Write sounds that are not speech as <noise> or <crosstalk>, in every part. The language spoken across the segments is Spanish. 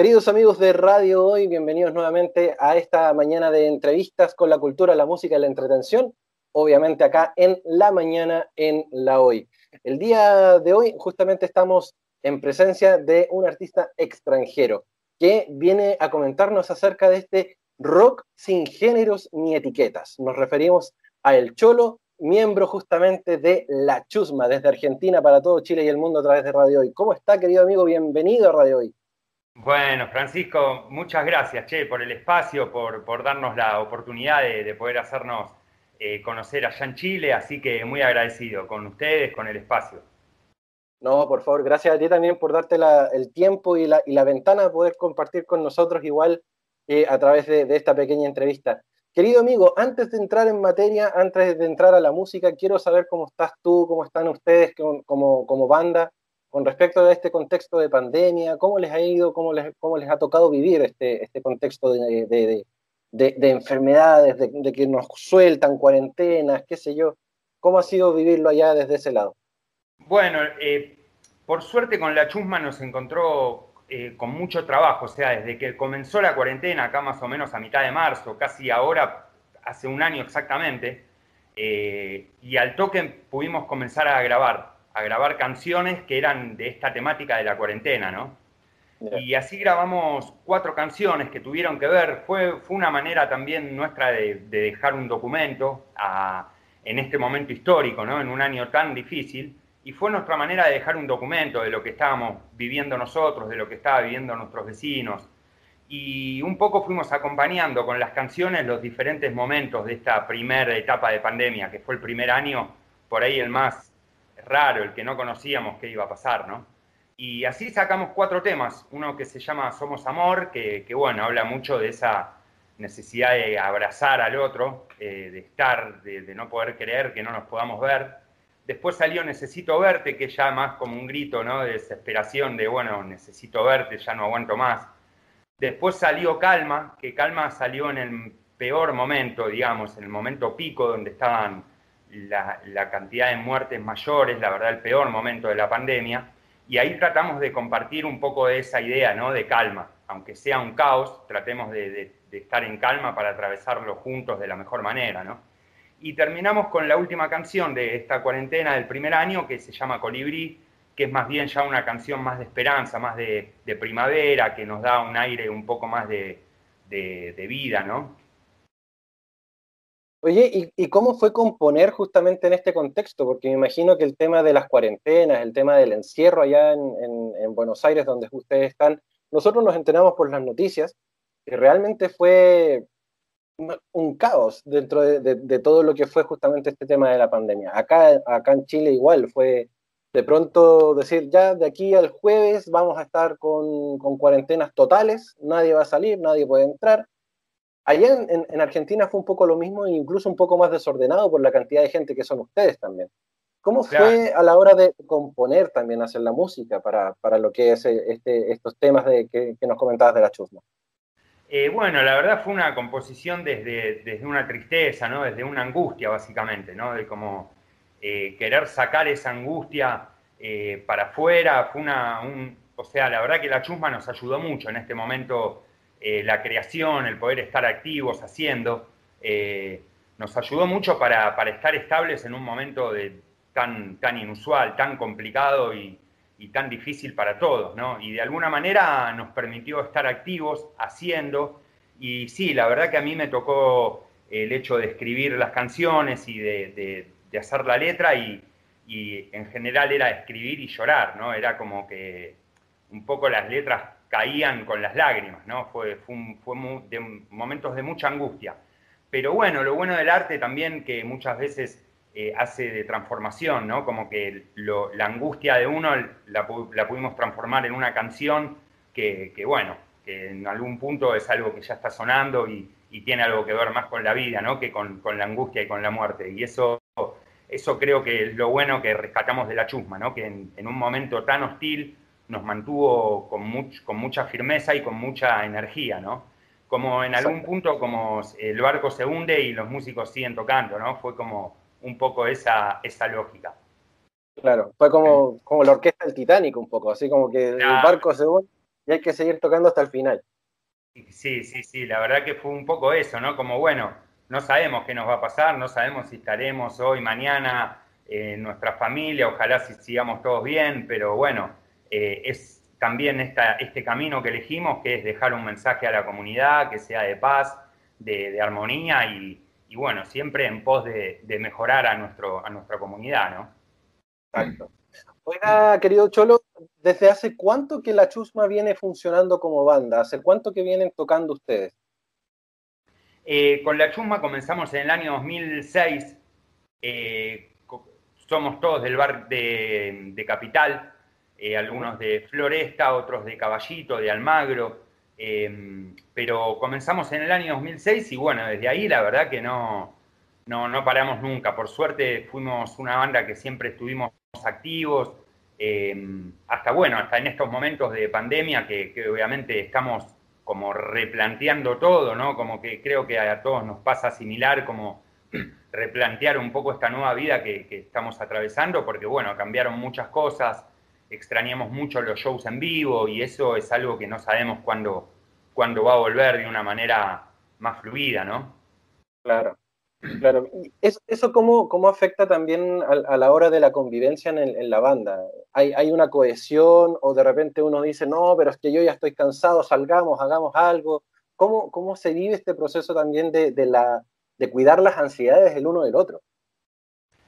Queridos amigos de Radio Hoy, bienvenidos nuevamente a esta mañana de entrevistas con la cultura, la música y la entretención, obviamente acá en la mañana en la Hoy. El día de hoy justamente estamos en presencia de un artista extranjero que viene a comentarnos acerca de este rock sin géneros ni etiquetas. Nos referimos a El Cholo, miembro justamente de La Chusma, desde Argentina para todo Chile y el mundo a través de Radio Hoy. ¿Cómo está, querido amigo? Bienvenido a Radio Hoy. Bueno, Francisco, muchas gracias, Che, por el espacio, por, darnos la oportunidad de, poder hacernos eh, conocer allá en Chile, así que muy agradecido con ustedes, con el espacio. No, por favor, gracias a ti también por darte el tiempo y la, ventana de poder compartir con nosotros igual eh, a través de, esta pequeña entrevista. Querido amigo, antes de entrar en materia, antes de entrar a la música, quiero saber cómo estás tú, cómo están ustedes como banda, con respecto a este contexto de pandemia, cómo les ha ido, cómo les, ha tocado vivir este, este contexto de, enfermedades, de, que nos sueltan cuarentenas, qué sé yo. ¿Cómo ha sido vivirlo allá desde ese lado? Bueno, eh, por suerte con la chusma nos encontró eh, con mucho trabajo, o sea, desde que comenzó la cuarentena, acá más o menos a mitad de marzo, casi ahora, hace un año exactamente, eh, y al toque pudimos comenzar a grabar a grabar canciones que eran de esta temática de la cuarentena, ¿no? Y así grabamos cuatro canciones que tuvieron que ver. Fue, fue una manera también nuestra de, dejar un documento en este momento histórico, ¿no? En un año tan difícil. Y fue nuestra manera de dejar un documento de lo que estábamos viviendo nosotros, de lo que estaban viviendo nuestros vecinos. Y un poco fuimos acompañando con las canciones los diferentes momentos de esta primera etapa de pandemia, que fue el primer año, por ahí el más raro, el que no conocíamos qué iba a pasar, ¿no? Y así sacamos cuatro temas, uno que se llama Somos Amor, que, bueno, habla mucho de esa necesidad de abrazar al otro, eh, de estar, de, no poder creer que no nos podamos ver. Después salió Necesito verte, que ya más como un grito ¿no? de desesperación, de bueno, necesito verte, ya no aguanto más. Después salió Calma, que Calma salió en el peor momento, digamos, en el momento pico donde estaban la, cantidad de muertes mayores, la verdad, el peor momento de la pandemia. Y ahí tratamos de compartir un poco de esa idea, ¿no? De calma. Aunque sea un caos, tratemos de, estar en calma para atravesarlo juntos de la mejor manera, ¿no? Y terminamos con la última canción de esta cuarentena del primer año, que se llama Colibrí, que es más bien ya una canción más de esperanza, más de, primavera, que nos da un aire un poco más de, de vida, ¿no? Oye, ¿y, cómo fue componer justamente en este contexto? Porque me imagino que el tema de las cuarentenas, el tema del encierro allá en, Buenos Aires, donde ustedes están, nosotros nos enteramos por las noticias que realmente fue un caos dentro de, todo lo que fue justamente este tema de la pandemia. Acá, acá en Chile igual fue de pronto decir, ya de aquí al jueves vamos a estar con, con cuarentenas totales, nadie va a salir, nadie puede entrar Allá en, Argentina fue un poco lo mismo incluso un poco más desordenado por la cantidad de gente que son ustedes también. ¿Cómo fue a la hora de componer también, hacer la música para, para lo que es eh, este, estos temas de, que, nos comentabas de la chusma? Eh, bueno, la verdad fue una composición desde, desde una tristeza, ¿no? desde una angustia básicamente, ¿no? de como eh, querer sacar esa angustia para afuera. Fue una, un, o sea, la verdad que la chusma nos ayudó mucho en este momento eh, la creación, el poder estar activos haciendo, eh, nos ayudó mucho para, estar estables en un momento de, tan, tan inusual, tan complicado y, tan difícil para todos, ¿no? Y de alguna manera nos permitió estar activos, haciendo, y sí, la verdad que a mí me tocó el hecho de escribir las canciones y de, hacer la letra y, y, en general era escribir y llorar, ¿no? Era como que un poco las letras caían con las lágrimas, ¿no? Fue, fue, de momentos de mucha angustia. Pero bueno, lo bueno del arte también que muchas veces eh, hace de transformación, ¿no? Como que la angustia de uno la, pudimos transformar en una canción que, bueno, que en algún punto es algo que ya está sonando y, tiene algo que ver más con la vida, ¿no? Que con, la angustia y con la muerte. Y eso, eso creo que es lo bueno que rescatamos de la chusma, ¿no? Que en un momento tan hostil nos mantuvo con, con mucha firmeza y con mucha energía, ¿no? Como en algún punto como el barco se hunde y los músicos siguen tocando, ¿no? Fue como un poco esa, esa lógica. Claro, fue como, como la orquesta del Titanic un poco, así como que el barco se hunde y hay que seguir tocando hasta el final. Sí, sí, sí, la verdad que fue un poco eso, ¿no? Como bueno, no sabemos qué nos va a pasar, no sabemos si estaremos hoy, mañana, en nuestra familia, ojalá si sigamos todos bien, pero bueno, eh, es también esta, este camino que elegimos, que es dejar un mensaje a la comunidad, que sea de paz, de, armonía y, bueno, siempre en pos de, mejorar a, nuestro, a nuestra comunidad, ¿no? Exacto. Oiga, querido Cholo, ¿desde hace cuánto que la Chusma viene funcionando como banda? ¿Hace cuánto que vienen tocando ustedes? Eh, con la Chusma comenzamos en el año 2006. Eh, somos todos del bar de, Capital, eh, algunos de Floresta, otros de Caballito, de Almagro. pero comenzamos en el año 2006 y bueno, desde ahí la verdad que no, no, no paramos nunca. Por suerte fuimos una banda que siempre estuvimos activos, eh, hasta bueno, hasta en estos momentos de pandemia que, obviamente estamos como replanteando todo, ¿no? Como que creo que a todos nos pasa similar, como <clears throat> replantear un poco esta nueva vida que, estamos atravesando, porque bueno, cambiaron muchas cosas, extrañamos mucho los shows en vivo y eso es algo que no sabemos cuándo, va a volver de una manera más fluida, ¿no? Claro. Claro, ¿eso cómo, cómo afecta también a, la hora de la convivencia en, la banda? ¿Hay, ¿Hay, una cohesión o de repente uno dice, no, pero es que yo ya estoy cansado, salgamos, hagamos algo? ¿Cómo, cómo se vive este proceso también de, de la, de cuidar las ansiedades del uno del otro?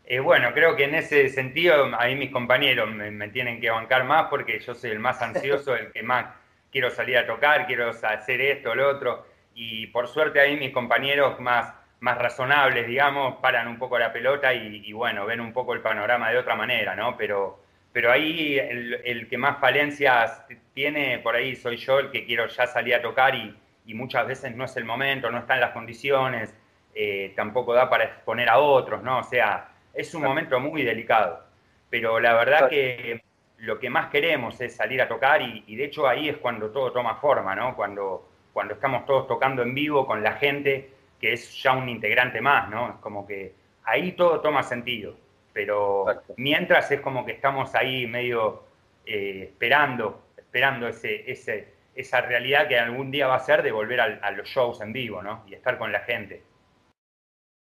Eh, bueno, creo que en ese sentido ahí mis compañeros me, tienen que bancar más porque yo soy el más ansioso, el que más quiero salir a tocar, quiero hacer esto, lo otro, y por suerte ahí mis compañeros más más razonables, digamos, paran un poco la pelota y, bueno, ven un poco el panorama de otra manera, ¿no? Pero, pero ahí el, que más falencias tiene, por ahí soy yo, el que quiero ya salir a tocar y, muchas veces no es el momento, no están las condiciones, eh, tampoco da para exponer a otros, ¿no? O sea, es un momento muy delicado. Pero la verdad que lo que más queremos es salir a tocar y, y, de hecho ahí es cuando todo toma forma, ¿no? Cuando, cuando estamos todos tocando en vivo con la gente que es ya un integrante más, ¿no? Es como que ahí todo toma sentido, pero mientras es como que estamos ahí medio eh, esperando, esperando ese, ese, esa realidad que algún día va a ser de volver a, los shows en vivo, ¿no? Y estar con la gente.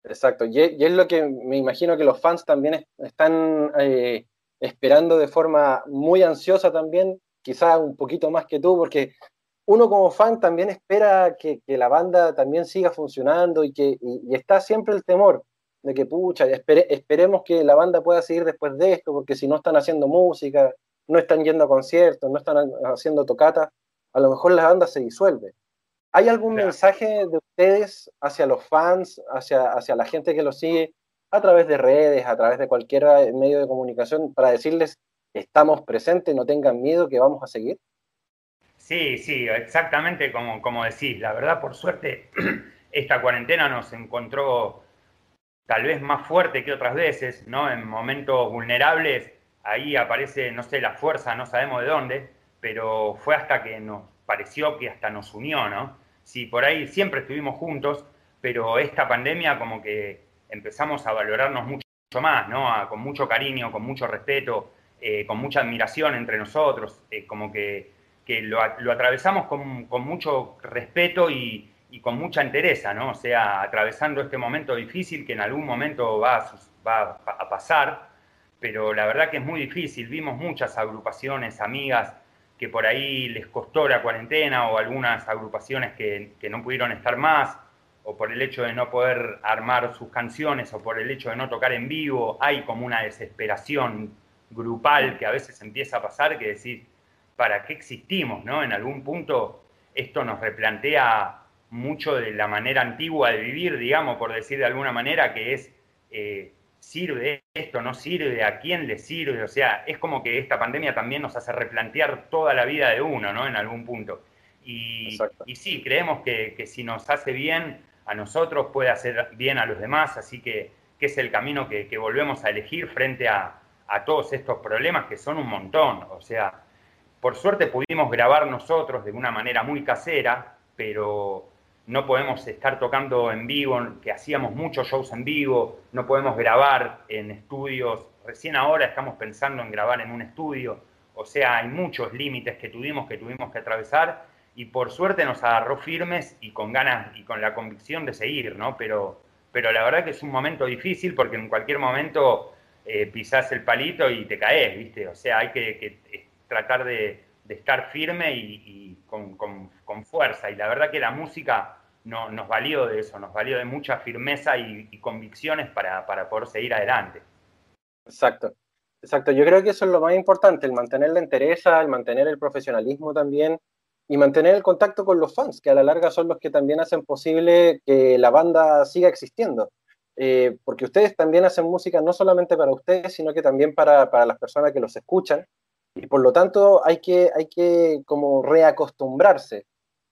Exacto, y, es lo que me imagino que los fans también están eh, esperando de forma muy ansiosa también, quizá un poquito más que tú, porque uno como fan también espera que, la banda también siga funcionando y que está siempre el temor de que, pucha, esperemos que la banda pueda seguir después de esto, porque si no están haciendo música, no están yendo a conciertos, no están haciendo tocatas, a lo mejor la banda se disuelve. ¿Hay algún mensaje de ustedes hacia los fans, hacia, hacia la gente que los sigue, a través de redes, a través de cualquier medio de comunicación, para decirles, estamos presentes, no tengan miedo, que vamos a seguir? Sí, sí, exactamente como, como decís. La verdad, por suerte, <clears throat> esta cuarentena nos encontró tal vez más fuerte que otras veces, ¿no? En momentos vulnerables, ahí aparece, no sé, la fuerza, no sabemos de dónde, pero fue hasta que nos pareció que hasta nos unió, ¿no? Sí, por ahí siempre estuvimos juntos, pero esta pandemia como que empezamos a valorarnos mucho más, ¿no? con mucho cariño, con mucho respeto, eh, con mucha admiración entre nosotros, eh, como que que lo, atravesamos con, mucho respeto y, con mucha entereza, ¿no? O sea, atravesando este momento difícil que en algún momento va va a pasar, pero la verdad que es muy difícil. Vimos muchas agrupaciones, amigas, que por ahí les costó la cuarentena o algunas agrupaciones que, que, no pudieron estar más o por el hecho de no poder armar sus canciones o por el hecho de no tocar en vivo, hay como una desesperación grupal que a veces empieza a pasar que decir, para qué existimos, ¿no? En algún punto esto nos replantea mucho de la manera antigua de vivir, digamos, por decir de alguna manera, que es, eh, ¿sirve esto? ¿No sirve? ¿A quién le sirve? O sea, es como que esta pandemia también nos hace replantear toda la vida de uno, ¿no? En algún punto. Y, y sí, creemos que, si nos hace bien a nosotros, puede hacer bien a los demás, así que, que es el camino que, que volvemos a elegir frente a, a todos estos problemas que son un montón. O sea, por suerte pudimos grabar nosotros de una manera muy casera, pero no podemos estar tocando en vivo, que hacíamos muchos shows en vivo, no podemos grabar en estudios. Recién ahora estamos pensando en grabar en un estudio. O sea, hay muchos límites que tuvimos, que tuvimos que atravesar y por suerte nos agarró firmes y con ganas y con la convicción de seguir, ¿no? Pero, pero la verdad que es un momento difícil porque en cualquier momento eh, pisás el palito y te caes, ¿viste? O sea, hay que, tratar de, estar firme y, con, fuerza. Y la verdad que la música no, nos valió de eso, nos valió de mucha firmeza y, convicciones para, para poder seguir adelante. Exacto. Exacto, yo creo que eso es lo más importante, el mantener la entereza, el mantener el profesionalismo también, y mantener el contacto con los fans, que a la larga son los que también hacen posible que la banda siga existiendo. Eh, porque ustedes también hacen música no solamente para ustedes, sino que también para, para, las personas que los escuchan. Y por lo tanto hay que, hay que como reacostumbrarse.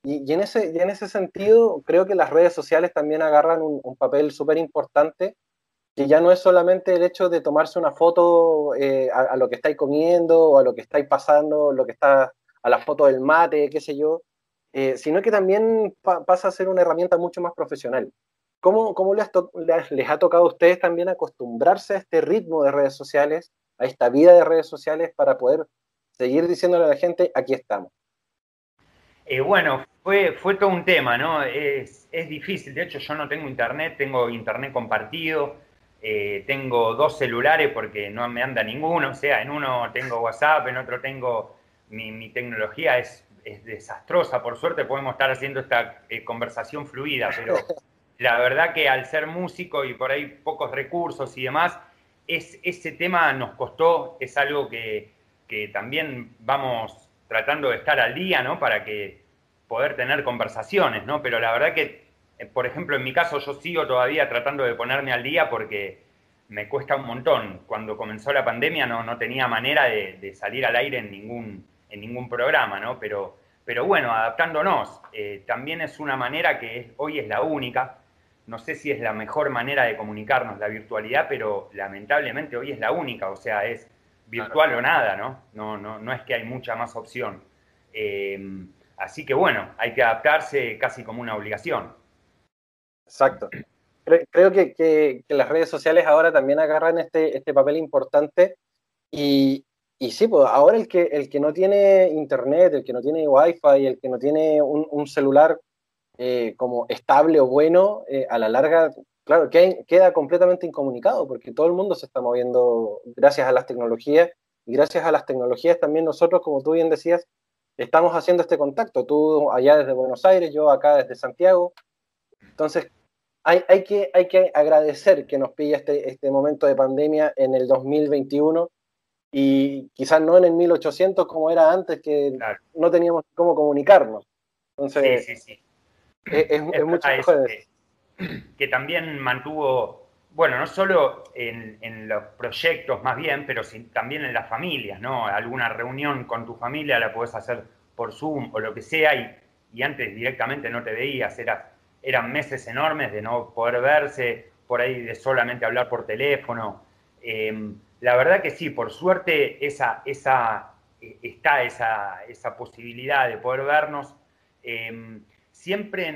Y, y en, ese, y en ese sentido creo que las redes sociales también agarran un, papel súper importante, que ya no es solamente el hecho de tomarse una foto eh, a, a, lo que estáis comiendo o a lo que estáis pasando, lo que está a la foto del mate, qué sé yo, eh, sino que también pasa a ser una herramienta mucho más profesional. ¿Cómo, cómo les, les, ha tocado a ustedes también acostumbrarse a este ritmo de redes sociales, a esta vida de redes sociales para poder seguir diciéndole a la gente, aquí estamos? Eh, bueno, fue, fue todo un tema, ¿no? Es, es, difícil, de hecho yo no tengo internet, tengo internet compartido, eh, tengo dos celulares porque no me anda ninguno, o sea, en uno tengo WhatsApp, en otro tengo mi, tecnología es, desastrosa. Por suerte podemos estar haciendo esta eh, conversación fluida, pero <laughs> la verdad que al ser músico y por ahí pocos recursos y demás, es, ese tema nos costó, es algo que, que también vamos tratando de estar al día, ¿no? Para que poder tener conversaciones, ¿no? Pero la verdad que, eh, por ejemplo, en mi caso yo sigo todavía tratando de ponerme al día porque me cuesta un montón. Cuando comenzó la pandemia no, no tenía manera de, salir al aire en ningún, en ningún programa, ¿no? Pero, pero bueno, adaptándonos. Eh, también es una manera que hoy es la única. No sé si es la mejor manera de comunicarnos la virtualidad, pero lamentablemente hoy es la única. O sea, es virtual o nada, ¿no? No, no, no es que hay mucha más opción. Eh, así que bueno, hay que adaptarse casi como una obligación. Exacto. Creo que, que, que las redes sociales ahora también agarran este, este papel importante y, y sí, pues ahora el que, el que no tiene internet, el que no tiene wifi, el que no tiene un, un celular eh, como estable o bueno, eh, a la larga, claro, que queda completamente incomunicado porque todo el mundo se está moviendo gracias a las tecnologías y gracias a las tecnologías también nosotros, como tú bien decías, estamos haciendo este contacto, tú allá desde Buenos Aires, yo acá desde Santiago. Entonces, hay, hay, que, hay que agradecer que nos pilla este, este momento de pandemia en el 2021 y quizás no en el 1800 como era antes, que claro. no teníamos cómo comunicarnos. Entonces, sí, sí, sí. Es, es, es mucho mejor. Que, que, también mantuvo, bueno, no solo en, en, los proyectos más bien, pero también en las familias, ¿no? Alguna reunión con tu familia la puedes hacer por Zoom o lo que sea, y, y antes directamente no te veías, era, eran meses enormes de no poder verse, por ahí de solamente hablar por teléfono. Eh, la verdad que sí, por suerte esa, esa, eh, está esa, esa, posibilidad de poder vernos. Eh, siempre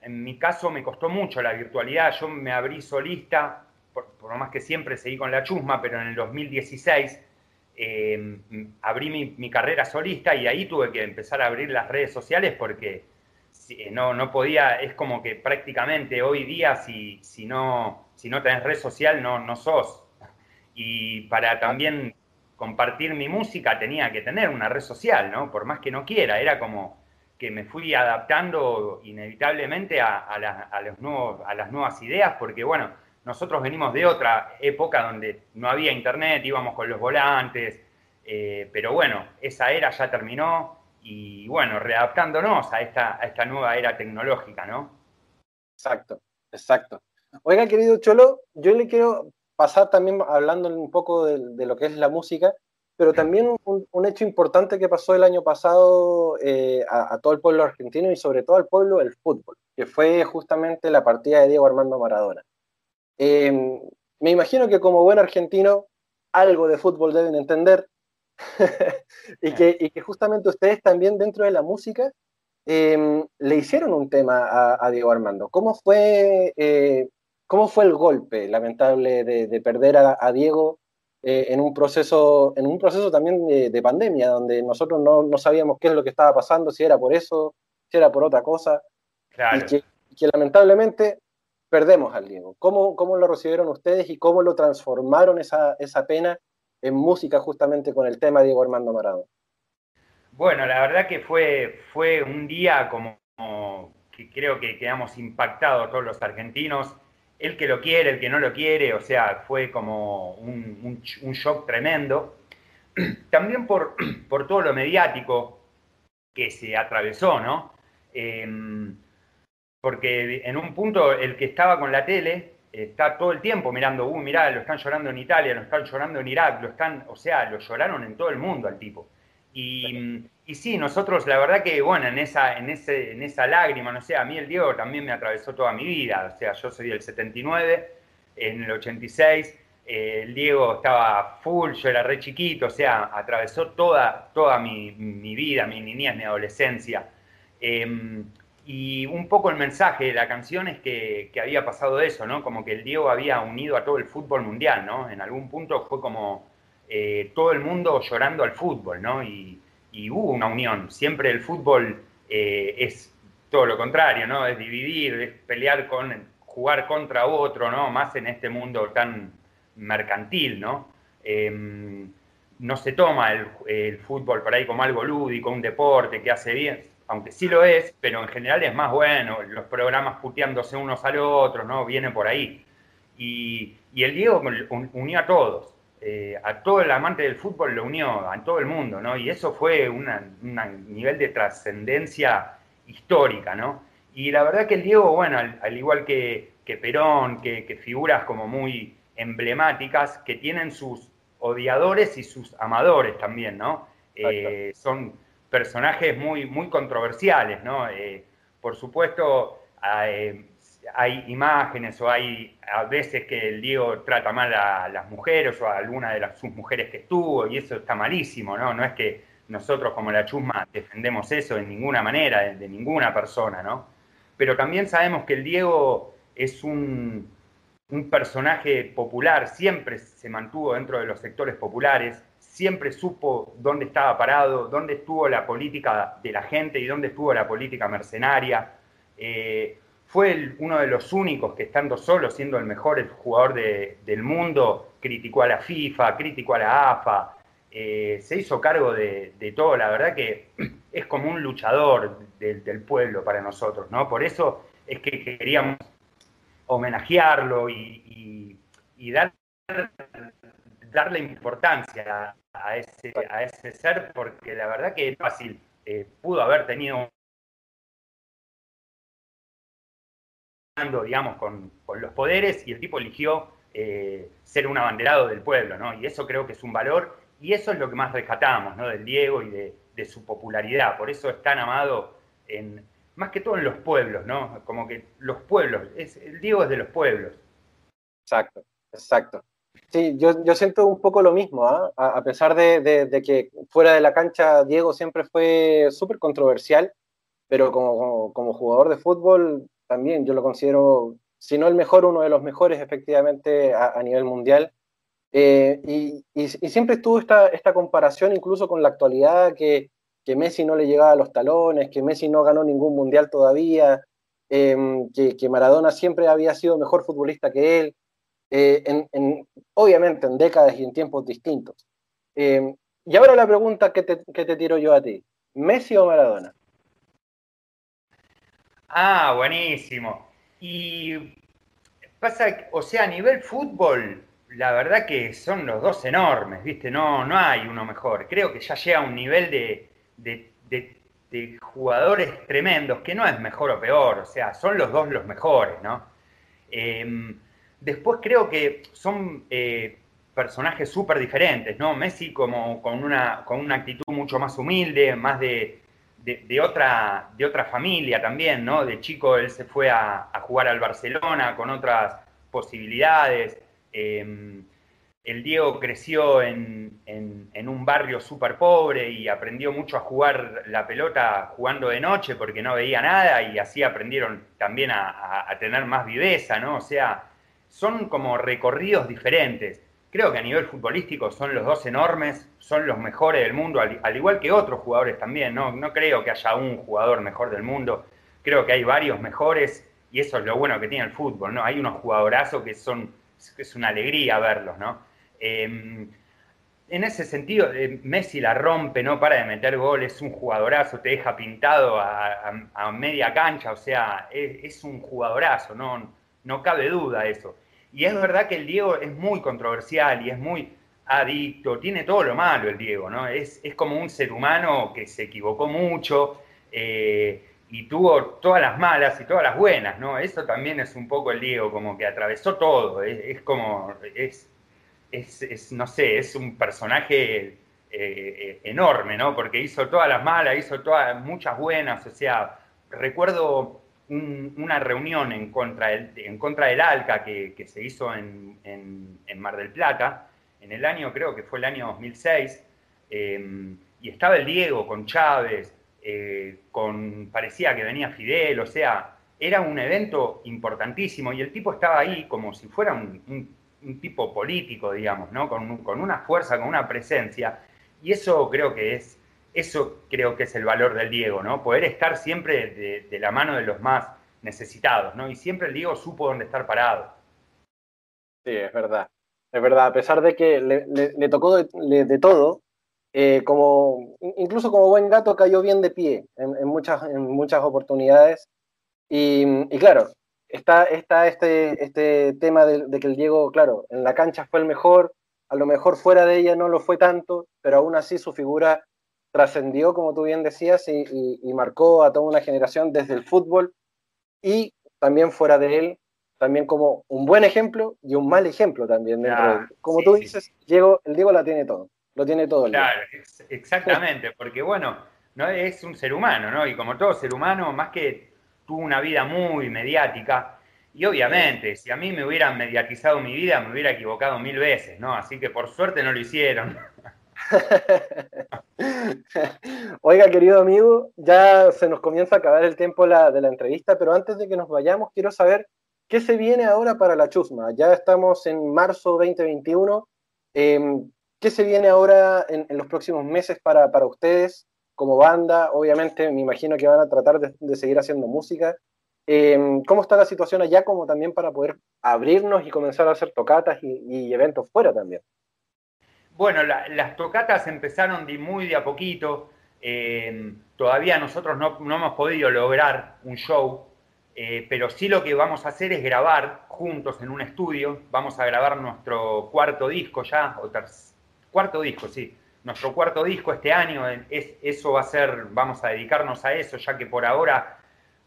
en, mi caso me costó mucho la virtualidad, yo me abrí solista, por, por más que siempre seguí con la chusma, pero en el 2016 eh, abrí mi, carrera solista y ahí tuve que empezar a abrir las redes sociales porque no, no podía, es como que prácticamente hoy día si, si, no, si no tenés red social no, no sos y para también compartir mi música tenía que tener una red social, ¿no? Por más que no quiera, era como que me fui adaptando inevitablemente a, los nuevos, a las nuevas ideas, porque bueno, nosotros venimos de otra época donde no había internet, íbamos con los volantes, eh, pero bueno, esa era ya terminó y bueno, readaptándonos a esta, a esta nueva era tecnológica, ¿no? Exacto, exacto. Oiga, querido Cholo, yo le quiero pasar también hablando un poco de lo que es la música, pero también un, un, hecho importante que pasó el año pasado eh, a, a, todo el pueblo argentino y sobre todo al pueblo del fútbol, que fue justamente la partida de Diego Armando Maradona. Eh, me imagino que como buen argentino algo de fútbol deben entender <laughs> y, que, y, que, justamente ustedes también dentro de la música eh, le hicieron un tema a, a Diego Armando. ¿Cómo fue eh, ¿Cómo fue el golpe lamentable de, de perder a, a, Diego eh, en, un proceso, en un proceso también de, pandemia, donde nosotros no, no, sabíamos qué es lo que estaba pasando, si era por eso, si era por otra cosa. Y que, que, lamentablemente perdemos al Diego. ¿Cómo, ¿Cómo lo recibieron ustedes y cómo lo transformaron esa, esa pena en música justamente con el tema Diego Armando Maradona? Bueno, la verdad que fue, fue un día como, que creo que quedamos impactados todos los argentinos, el que lo quiere, el que no lo quiere, o sea, fue como un, shock tremendo. <clears throat> También <clears throat> por, todo lo mediático que se atravesó, ¿no? Em, porque en un punto el que estaba con la tele está todo el tiempo mirando, uh, mirá, lo están llorando en Italia, lo están llorando en Irak, lo están, o sea, lo lloraron en todo el mundo al tipo. Y, sí, nosotros, la verdad que, bueno, en esa, en, ese, en esa lágrima, no sé, a mí el Diego también me atravesó toda mi vida. O sea, yo soy del 79, en el 86, eh, el Diego estaba full, yo era re chiquito, o sea, atravesó toda, toda mi, mi vida, mi niñez, mi adolescencia. Em, y un poco el mensaje de la canción es que, que, había pasado eso, ¿no? Como que el Diego había unido a todo el fútbol mundial, ¿no? En algún punto fue como eh, todo el mundo llorando al fútbol, ¿no? Y, hubo una unión. Siempre el fútbol eh, es todo lo contrario, ¿no? Es dividir, es pelear con, jugar contra otro, ¿no? Más en este mundo tan mercantil, ¿no? Em, no se toma el, fútbol por ahí como algo lúdico, un deporte que hace bien, aunque sí lo es, pero en general es más bueno, los programas puteándose unos a los otros, ¿no? Viene por ahí. Y el Diego unió a todos. Eh, a todo el amante del fútbol lo unió, a todo el mundo, ¿no? Y eso fue un nivel de trascendencia histórica, ¿no? Y la verdad que el Diego, bueno, al, igual que, Perón, que, figuras como muy emblemáticas, que tienen sus odiadores y sus amadores también, ¿no? Eh, son personajes muy, muy controversiales, ¿no? Eh, por supuesto, hay imágenes o hay a veces que el Diego trata mal a las mujeres o a alguna de las, sus mujeres que estuvo y eso está malísimo, ¿no? No es que nosotros como la chusma defendemos eso de ninguna manera, de, ninguna persona, ¿no? Pero también sabemos que el Diego es un, un personaje popular, siempre se mantuvo dentro de los sectores populares, siempre supo dónde estaba parado, dónde estuvo la política de la gente y dónde estuvo la política mercenaria. Eh, fue uno de los únicos que estando solo, siendo el mejor jugador del mundo, criticó a la FIFA, criticó a la AFA, eh, se hizo cargo de, todo, la verdad que <clears throat> es como un luchador del pueblo para nosotros, ¿no? Por eso es que queríamos homenajearlo y, darle importancia a ese, a ese ser, porque la verdad que es fácil, eh, pudo haber tenido digamos, con, los poderes y el tipo eligió eh, ser un abanderado del pueblo, ¿no? Y eso creo que es un valor y eso es lo que más rescatamos, ¿no? Del Diego y de, su popularidad. Por eso es tan amado en, más que todo en los pueblos, ¿no? Como que los pueblos, es, el Diego es de los pueblos. Exacto, exacto. Sí, yo, yo siento un poco lo mismo, ¿ah? a, pesar de, de, que fuera de la cancha Diego siempre fue súper controversial, pero como, como, jugador de fútbol también yo lo considero, si no el mejor, uno de los mejores efectivamente a, nivel mundial. Eh, y, siempre estuvo esta, esta comparación incluso con la actualidad, que, que, Messi no le llegaba a los talones, que Messi no ganó ningún mundial todavía, em, que, que, Maradona siempre había sido mejor futbolista que él, eh, en, obviamente en décadas y en tiempos distintos. Em, y ahora la pregunta que te, que te tiro yo a ti, ¿Messi o Maradona? Ah, buenísimo. Y pasa, o sea, a nivel fútbol, la verdad que son los dos enormes, ¿viste? No, no hay uno mejor. Creo que ya llega a un nivel de, jugadores tremendos, que no es mejor o peor, o sea, son los dos los mejores, ¿no? Em, después creo que son eh, personajes súper diferentes, ¿no? Messi como con una, con una actitud mucho más humilde, más de, de, otra, de otra familia también, ¿no? De chico él se fue a, jugar al Barcelona con otras posibilidades. Em, el Diego creció en, un barrio súper pobre y aprendió mucho a jugar la pelota jugando de noche porque no veía nada y así aprendieron también a, a tener más viveza, ¿no? O sea, son como recorridos diferentes. Creo que a nivel futbolístico son los dos enormes, son los mejores del mundo, al, igual que otros jugadores también, ¿no? No creo que haya un jugador mejor del mundo, creo que hay varios mejores y eso es lo bueno que tiene el fútbol, ¿no? Hay unos jugadorazos que son, es una alegría verlos, ¿no? Em, en ese sentido, eh, Messi la rompe, no para de meter goles, es un jugadorazo, te deja pintado a, media cancha, o sea, es, un jugadorazo, no, no cabe duda eso. Y es verdad que el Diego es muy controversial y es muy adicto, tiene todo lo malo el Diego, ¿no? Es, es como un ser humano que se equivocó mucho eh, y tuvo todas las malas y todas las buenas, ¿no? Eso también es un poco el Diego, como que atravesó todo, es como, es, es, no sé, es un personaje eh, enorme, ¿no? Porque hizo todas las malas, hizo todas, muchas buenas, o sea, recuerdo una reunión en contra del, en contra ALCA que, se hizo en, Mar del Plata, en el año, creo que fue el año 2006, em, y estaba el Diego con Chávez, eh, con, parecía que venía Fidel, o sea, era un evento importantísimo y el tipo estaba ahí como si fuera un un tipo político, digamos, ¿no? Con, con, una fuerza, con una presencia. Y eso creo que es, eso creo que es el valor del Diego, ¿no? Poder estar siempre de, la mano de los más necesitados, ¿no? Y siempre el Diego supo dónde estar parado. Sí, es verdad. Es verdad, a pesar de que le, tocó de, todo, eh, como, incluso como buen gato cayó bien de pie en, muchas, muchas oportunidades. Y, y, claro, está, está este, este tema de, que el Diego, claro, en la cancha fue el mejor, a lo mejor fuera de ella no lo fue tanto, pero aún así su figura trascendió, como tú bien decías, y, marcó a toda una generación desde el fútbol y también fuera de él, también como un buen ejemplo y un mal ejemplo también. como tú dices, Diego, el Diego la tiene todo, lo tiene todo. claro, exactamente, porque bueno, no es un ser humano, ¿no? Y como todo ser humano, más que tuvo una vida muy mediática. Y obviamente, si a mí me hubieran mediatizado mi vida, me hubiera equivocado mil veces, ¿no? Así que por suerte no lo hicieron. <laughs> Oiga, querido amigo, ya se nos comienza a acabar el tiempo de la entrevista, pero antes de que nos vayamos, quiero saber qué se viene ahora para la Chusma. Ya estamos en marzo 2021. Em, ¿Qué se viene ahora en, los próximos meses para, ustedes? como banda, obviamente me imagino que van a tratar de, seguir haciendo música. Em, ¿Cómo está la situación allá como también para poder abrirnos y comenzar a hacer tocatas y, eventos fuera también? Bueno, las tocatas empezaron de muy de a poquito. Em, todavía nosotros no, hemos podido lograr un show, eh, pero sí lo que vamos a hacer es grabar juntos en un estudio. Vamos a grabar nuestro cuarto disco ya, o cuarto disco, sí nuestro cuarto disco este año, es, eso va a ser, vamos a dedicarnos a eso, ya que por ahora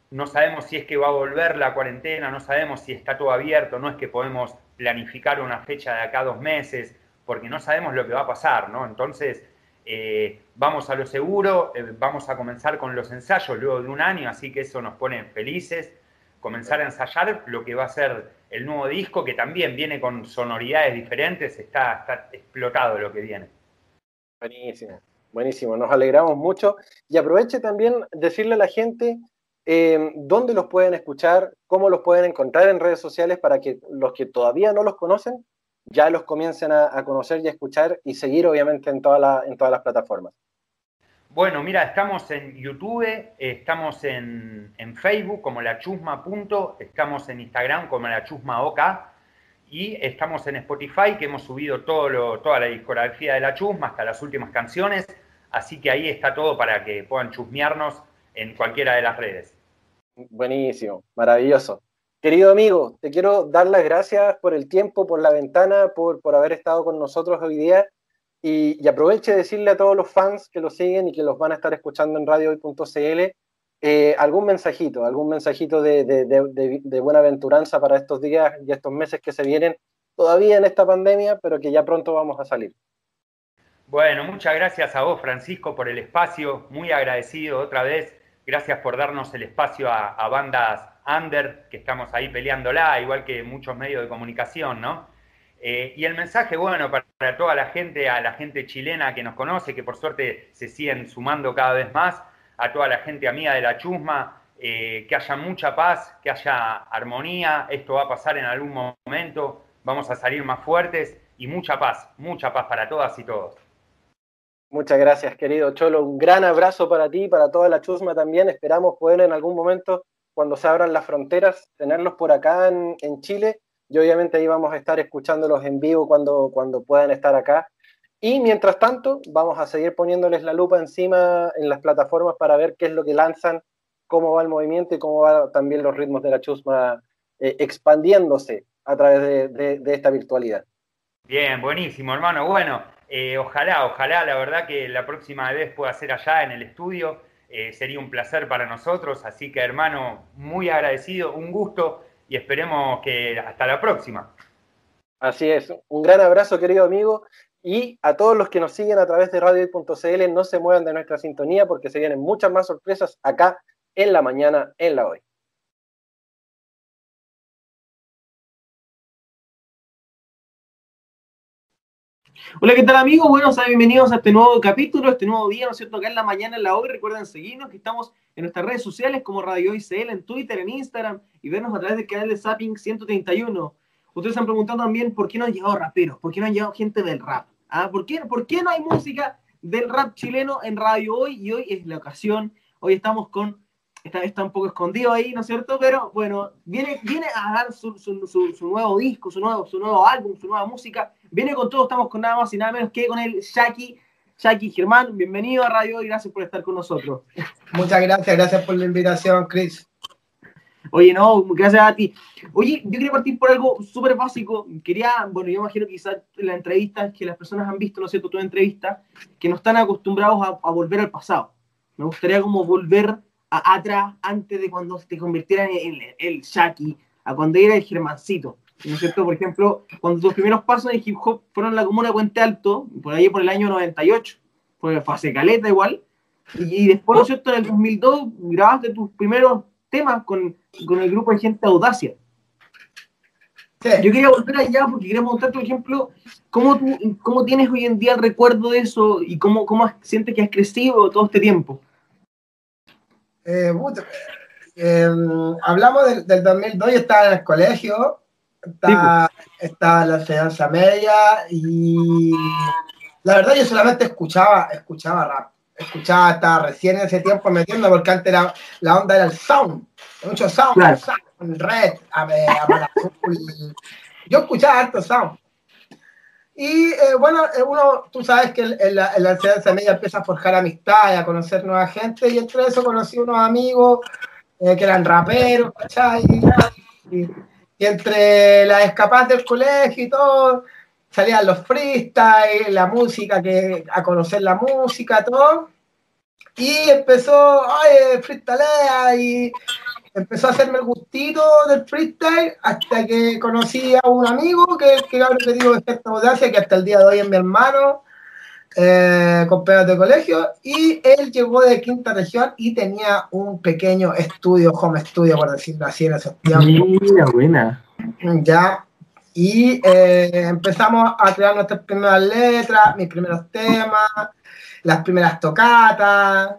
no sabemos si es que va a volver la cuarentena, no sabemos si está todo abierto, no es que podemos planificar una fecha de acá dos meses, porque no sabemos lo que va a pasar, ¿no? Entonces, eh, vamos a lo seguro, eh, vamos a comenzar con los ensayos luego de un año, así que eso nos pone felices, comenzar a ensayar lo que va a ser el nuevo disco, que también viene con sonoridades diferentes, está, está explotado lo que viene. Buenísimo, buenísimo, nos alegramos mucho. Y aproveche también decirle a la gente eh, dónde los pueden escuchar, cómo los pueden encontrar en redes sociales para que los que todavía no los conocen ya los comiencen a, conocer y a escuchar y seguir obviamente en, toda en todas las plataformas. Bueno, mira, estamos en YouTube, estamos en, Facebook como la chusma punto, estamos en Instagram como la chusma OK y estamos en Spotify, que hemos subido todo toda la discografía de la chusma, hasta las últimas canciones. Así que ahí está todo para que puedan chusmearnos en cualquiera de las redes. Buenísimo, maravilloso. Querido amigo, te quiero dar las gracias por el tiempo, por la ventana, por, por haber estado con nosotros hoy día. Y, y aproveche de decirle a todos los fans que lo siguen y que los van a estar escuchando en radiohoy.cl eh, algún mensajito, algún mensajito de, de, buena aventuranza para estos días y estos meses que se vienen todavía en esta pandemia, pero que ya pronto vamos a salir. Bueno, muchas gracias a vos, Francisco, por el espacio. Muy agradecido otra vez. Gracias por darnos el espacio a, bandas under, que estamos ahí peleándola, igual que muchos medios de comunicación, ¿no? Eh, y el mensaje, bueno, para, toda la gente, a la gente chilena que nos conoce, que por suerte se siguen sumando cada vez más, a toda la gente amiga de la chusma, eh, que haya mucha paz, que haya armonía, esto va a pasar en algún momento, vamos a salir más fuertes y mucha paz, mucha paz para todas y todos. Muchas gracias, querido Cholo. Un gran abrazo para ti, para toda la chusma también. Esperamos poder en algún momento, cuando se abran las fronteras, tenerlos por acá en, Chile. Y obviamente ahí vamos a estar escuchándolos en vivo cuando, cuando puedan estar acá. Y mientras tanto, vamos a seguir poniéndoles la lupa encima en las plataformas para ver qué es lo que lanzan, cómo va el movimiento y cómo van también los ritmos de la chusma eh, expandiéndose a través de esta virtualidad. Bien, buenísimo, hermano. Bueno, eh, ojalá, ojalá, la verdad que la próxima vez pueda ser allá en el estudio. Eh, sería un placer para nosotros. Así que, hermano, muy agradecido, un gusto y esperemos que hasta la próxima. Así es. Un gran abrazo, querido amigo. Y a todos los que nos siguen a través de radio.cl, no se muevan de nuestra sintonía porque se vienen muchas más sorpresas acá en la mañana, en la hoy. Hola, ¿qué tal amigos? Bueno, bienvenidos a este nuevo capítulo, este nuevo día, ¿no es cierto? Acá en la mañana en la hoy. Recuerden seguirnos, que estamos en nuestras redes sociales como Radio ICL, en Twitter, en Instagram y vernos a través del canal de Zapping 131. Ustedes han preguntado también por qué no han llegado raperos, por qué no han llegado gente del rap. ¿Ah? ¿Por, qué, ¿Por qué no hay música del rap chileno en Radio Hoy? Y hoy es la ocasión. Hoy estamos con está, un poco escondido ahí, ¿no es cierto? Pero bueno, viene, viene a dar su, nuevo disco, su nuevo, su nuevo álbum, su nueva música. Viene con todo, estamos con nada más y nada menos que con el Jackie. Jackie Germán, bienvenido a Radio y gracias por estar con nosotros. Muchas gracias, gracias por la invitación, Chris. Oye, no, gracias a ti. Oye, yo quería partir por algo súper básico. Quería, bueno, yo imagino quizás en la entrevista que las personas han visto, ¿no es cierto?, tu entrevista, que no están acostumbrados a, a volver al pasado. Me gustaría como volver atrás, antes de cuando te convirtieran en el, Shaki, a cuando era el Germancito. ¿No es cierto? Por ejemplo, cuando tus primeros pasos en hip hop fueron en la comuna de Puente Alto, por ahí por el año 98, fue fase caleta igual, y, después, ¿no es cierto? En el 2002 grabaste tus primeros temas con, con el grupo de gente Audacia. Yo quería volver allá porque quería preguntarte, por ejemplo, ¿cómo, tú, ¿cómo tienes hoy en día el recuerdo de eso y cómo, cómo sientes que has crecido todo este tiempo? Eh, em, hablamos del, del, 2002, yo estaba en el colegio, estaba, pues. en la enseñanza media y la verdad yo solamente escuchaba, escuchaba rap. Escuchaba, estaba recién en ese tiempo metiendo porque antes la onda era el sound, mucho sound, red, a, Yo escuchaba harto sound. Y eh, bueno, eh, uno, tú sabes que en la, enseñanza media empieza a forjar amistad y a conocer nueva gente, y entre eso conocí unos amigos eh, que eran raperos, ¿cachai? Y, entre las escapadas del colegio y todo, salían los freestyles, la música, que, a conocer la música, todo. Y empezó, oye, freestylea, y empezó a hacerme el gustito del freestyle hasta que conocí a un amigo que, que digo de cierta audacia, que hasta el día de hoy es mi hermano, eh, compañero de colegio, y él llegó de quinta región y tenía un pequeño estudio, home studio, por decirlo así, en esos tiempos. Mira, buena. Ya, y eh, empezamos a crear nuestras primeras letras, mis primeros temas, las primeras tocatas,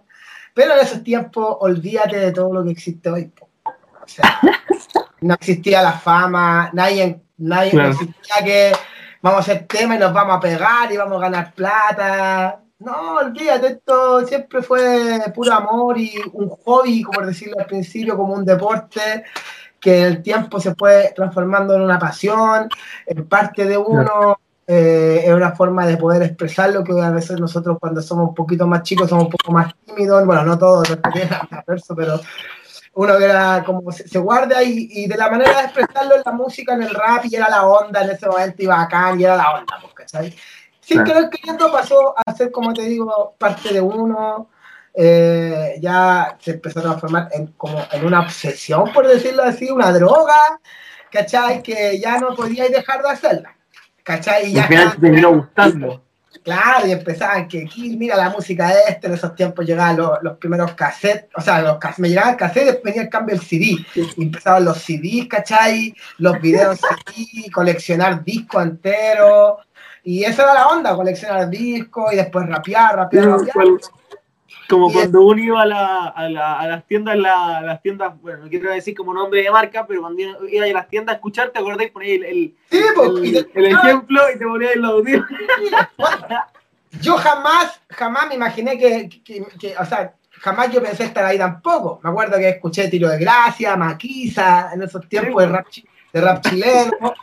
pero en esos tiempos, olvídate de todo lo que existe hoy. O sea, <laughs> no existía la fama, nadie, nadie existía que vamos a hacer tema y nos vamos a pegar y vamos a ganar plata. No, olvídate, esto siempre fue puro amor y un hobby, como decirlo al principio, como un deporte que el tiempo se fue transformando en una pasión, en parte de uno, eh, es una forma de poder expresar lo que a veces nosotros cuando somos un poquito más chicos somos un poco más tímidos, bueno, no todos, pero uno era como se, guarda y, y, de la manera de expresarlo en la música, en el rap, y era la onda en ese momento, y bacán, y era la onda, pues, ¿sabes? Sin querer queriendo pasó a ser, como te digo, parte de uno, eh, ya se empezó a transformar en, como en una obsesión, por decirlo así, una droga, ¿cachai? Que ya no podíais dejar de hacerla. ¿Cachai? Y ya te terminó gustando. Claro, y empezaban que aquí, mira la música de este, en esos tiempos llegaban los, primeros cassettes, o sea, los, me llegaban cassettes, venía el cambio del CD, y empezaban los CDs, ¿cachai? Los videos CD, coleccionar discos enteros, y esa era la onda, coleccionar discos y después rapear, rapear, rapear. Como cuando uno iba a, la, a, la, a las tiendas, la, las tiendas, bueno, no quiero decir como nombre de marca, pero cuando iba a las tiendas a escuchar, te acordáis, ponías el, el, Sí, el, y te- el ejemplo y te ponías el audio. <laughs> Yo jamás, jamás me imaginé que, que- que- o sea, jamás yo pensé estar ahí tampoco. Me acuerdo que escuché Tiro de Gracia, Maquisa, en esos tiempos de rap, de rap chileno. <laughs>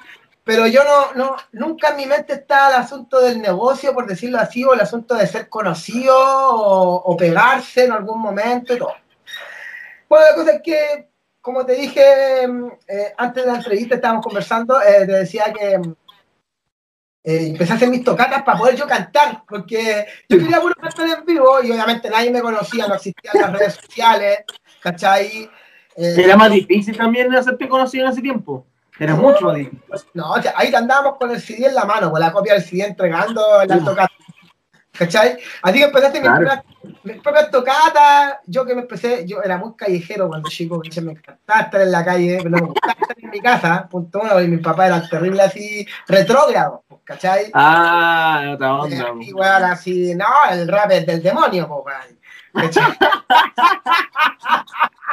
Pero yo no, no, nunca en mi mente estaba el asunto del negocio, por decirlo así, o el asunto de ser conocido o, o pegarse en algún momento y todo. Bueno, la cosa es que, como te dije mm, eh, antes de la entrevista, estábamos conversando, eh, te decía que mm, eh, empecé a hacer mis tocatas para poder yo cantar, porque yo quería puro cantar en vivo y obviamente nadie me conocía, no existían las redes sociales, ¿cachai? Era más difícil también hacerte conocido en ese tiempo. Era mucho más difícil. No, o sea, ahí andábamos con el CD en la mano, con la copia del CD entregando las Sí. tocatas. ¿Cachai? Así que empezaste mis, Claro. propias, mis propias tocatas. Yo que me empecé, yo era muy callejero cuando chico, que me encantaba estar en la calle, pero me gustaba estar en mi casa, punto uno, porque mi papá era terrible así, retrógrado, pues, ¿cachai? Ah, otra onda. Y weón, así, no, el rap es del demonio, po, weón. <laughs> ¿Cachai?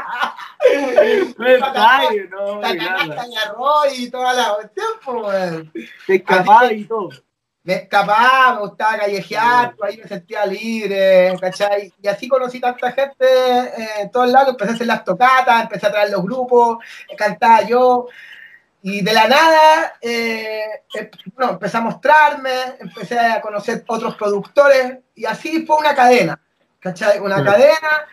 <laughs> Me callo, no, La canasta y arroz y toda la cuestión. Te escapaba y todo. me escapaba, me gustaba callejear, ahí me sentía libre, ¿cachai? Y así conocí tanta gente eh, en todos lados, empecé a hacer las tocatas, empecé a traer los grupos, cantaba yo, y de la nada, eh, eh, bueno, empecé a mostrarme, empecé a conocer otros productores, y así fue una cadena, ¿cachai? Una cadena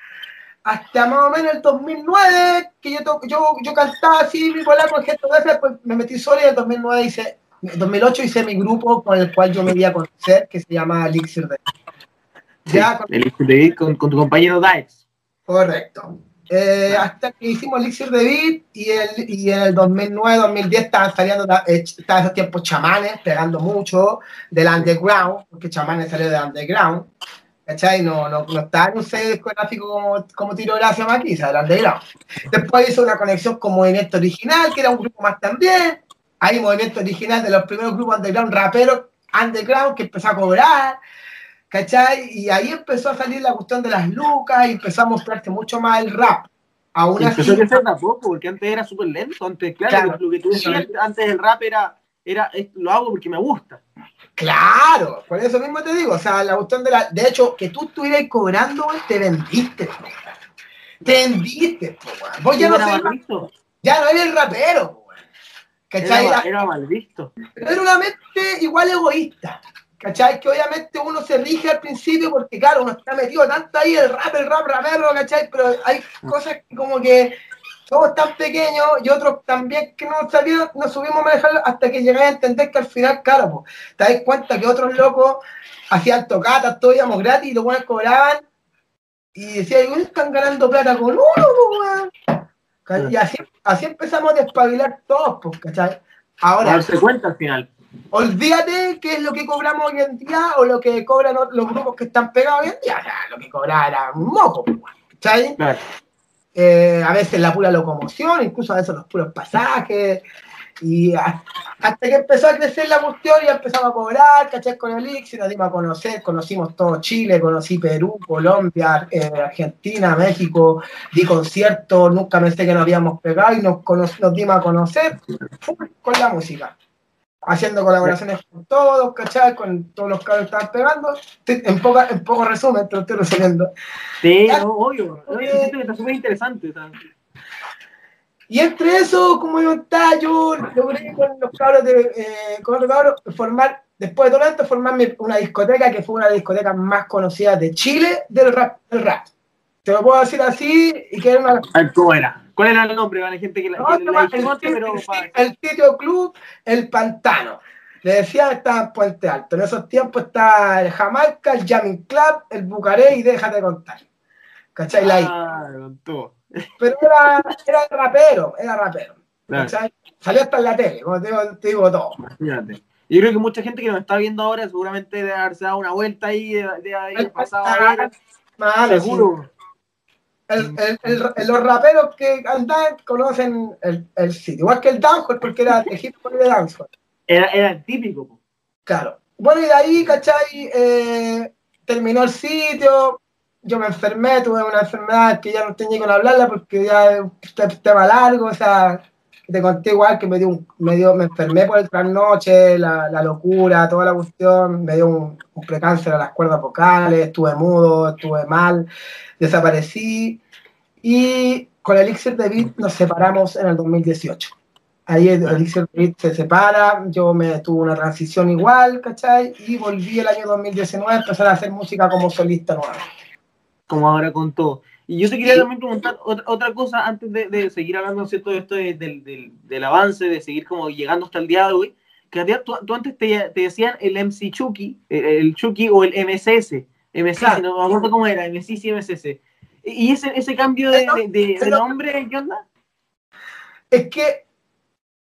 hasta más o menos el 2009, que yo, yo, yo cantaba así, bipolar con gente de después me metí solo y en el 2009 hice, en 2008 hice mi grupo con el cual yo me di a conocer, que se llama Elixir de Ya, con- El ICTV con, con tu compañero Daex. correcto. Eh, hasta que hicimos Elixir de Beat y, el, y en el 2009-2010 estaban saliendo, eh, estaban esos tiempos chamanes, pegando mucho del underground, porque chamanes salió del underground. ¿Cachai? No, no, no estaba en un sello discográfico como, como Tiro Gracia Maquisa, del underground. Después hizo una conexión con Movimiento Original, que era un grupo más también. Ahí Movimiento Original de los primeros grupos underground, raperos underground, que empezó a cobrar. ¿Cachai? Y ahí empezó a salir la cuestión de las lucas y empezó a mostrarse mucho más el rap. Aún así, Empezó a crecer tampoco, porque antes era súper lento. Antes, claro, Claro. lo que tú decías, antes el rap era, era lo hago porque me gusta. Claro, por eso mismo te digo, o sea, la cuestión de la, de hecho, que tú estuvieras cobrando, te vendiste, po, te vendiste, po, vos ya no, era sois- mal visto. ya no eres el rapero, po. ¿cachai? Era mal visto. pero era una mente igual egoísta. ¿Cachai? Que obviamente uno se rige al principio porque, claro, uno está metido tanto ahí, el rap, el rap, rapero, ¿cachai? Pero hay cosas que como que somos tan pequeños y otros también que no sabían, no subimos manejarlo hasta que llegáis a entender que al final, claro, pues, te das cuenta que otros locos hacían tocatas, todos íbamos gratis y los buenos cobraban y decían, "Uy, están ganando plata con uno, pues, weón". Y así, así empezamos a despabilar todos, pues, ¿cachai? A Ahora, darse cuenta al final. olvídate qué es lo que cobramos hoy en día o lo que cobran los grupos que están pegados hoy en día. O sea, lo que cobraba era un moco, pues, ¿cachai? Claro. Eh, a veces la pura locomoción, incluso a veces los puros pasajes. Y hasta que empezó a crecer la cuestión y empezamos a cobrar, ¿cachai? Con el Elixir, nos dimos a conocer, conocimos todo Chile, conocí Perú, Colombia, eh, Argentina, México, di conciertos, nunca pensé que nos habíamos pegado y nos, nos dimos a conocer con la música. Haciendo colaboraciones con todos, ¿cachai? Con todos los cabros que estaban pegando. En, poca, en poco resumen, te lo estoy resumiendo. Sí, no, obvio. No, yo siento que está súper interesante. o sea, Y entre eso, como yo estaba, yo logré con los cabros de, eh, con otros cabros formar, después de todo esto, formarme una discoteca que fue una de las discotecas más conocidas de Chile del rap. Del rap. Te lo puedo decir así, y que era una... ¿Cómo era? ¿Cuál era el nombre? Gente que la, No, que la el, pero el- para- el sitio club El Pantano. Le decía estaba en Puente Alto. En esos tiempos estaba el Jamaica, el Jamming Club, el Bucaré y déjate contar. ¿Cachai? La Ah. Pero era, era rapero, era rapero. ¿cachai? Salió hasta en la tele, como te digo, te digo todo. Imagínate. Yo creo que mucha gente que nos está viendo ahora seguramente debe haberse dado una vuelta ahí, de, de haber pasado a ver. Seguro. El- el- el- el- los raperos que andan conocen el, el sitio, igual que el dancehall, porque era hop y de dancehall. Era, era el típico. Claro. Bueno, y de ahí, ¿cachai? Eh, terminó el sitio, yo me enfermé, tuve una enfermedad que ya no tenía con hablarla porque ya es un tema largo, o sea, te conté igual que me dio, un, me, dio me enfermé por el trasnoche, la, la locura, toda la cuestión, me dio un, un precáncer a las cuerdas vocales, estuve mudo, estuve mal, desaparecí y con Elixir de Beat nos separamos en el 2018. Ahí Elixir de Beat se separa, yo me tuve una transición igual, ¿cachai? Y volví el año 2019 a empezar a hacer música como solista nuevamente. Como ahora con todo. Y yo te quería también preguntar otra, otra cosa antes de, de, seguir hablando ¿cierto? de esto de, del, del, del, avance, de seguir como llegando hasta el día de hoy. Que tú, tú antes te, te, decían el MC Chucky, el, el, Chucky o el MSS. MSS, claro. no me acuerdo cómo era, MSS y MSS. ¿Y ese, ese cambio de, de, nombre, qué onda? Es que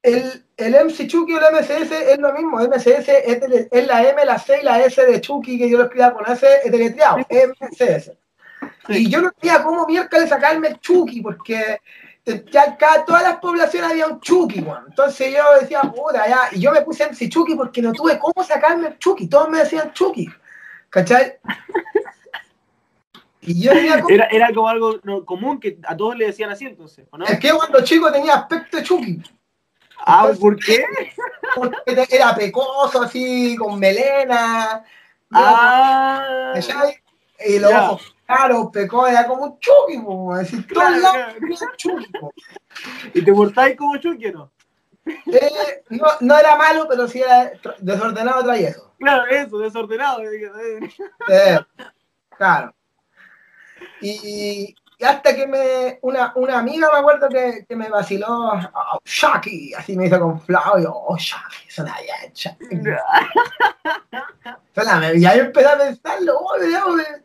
el, el MC Chucky o el MSS es lo mismo. MSS es, la M, la C y la S de Chucky, que yo lo escribía con S, es deletreado, MSS. Y yo no sabía cómo miércoles sacarme el Chucky, porque ya acá todas las poblaciones había un Chucky, bueno. Entonces yo decía, puta, ya. Y yo me puse MC Chucky porque no tuve cómo sacarme el Chucky. Todos me decían Chucky. ¿Cachai? Y yo como... era, era como algo no, común que a todos le decían así entonces, ¿o no? Es que cuando chico tenía aspecto de Chucky. Ah, Entonces, ¿por qué? Porque era pecoso, así, con melena. Ah, y los ojos claros, pecó, era como Chucky, como decir, claro, claro. Chucky. ¿Y te portáis como Chucky o no? Eh, no? No era malo, pero sí era desordenado travieso. Claro, eso, desordenado. Eh, claro. Y, y, hasta que me, una, una amiga me acuerdo que, que me vaciló, oh, así me hizo con Flavio, oh, Chucky, suena bien, Chucky. y ahí empecé a pensarlo, oh, de,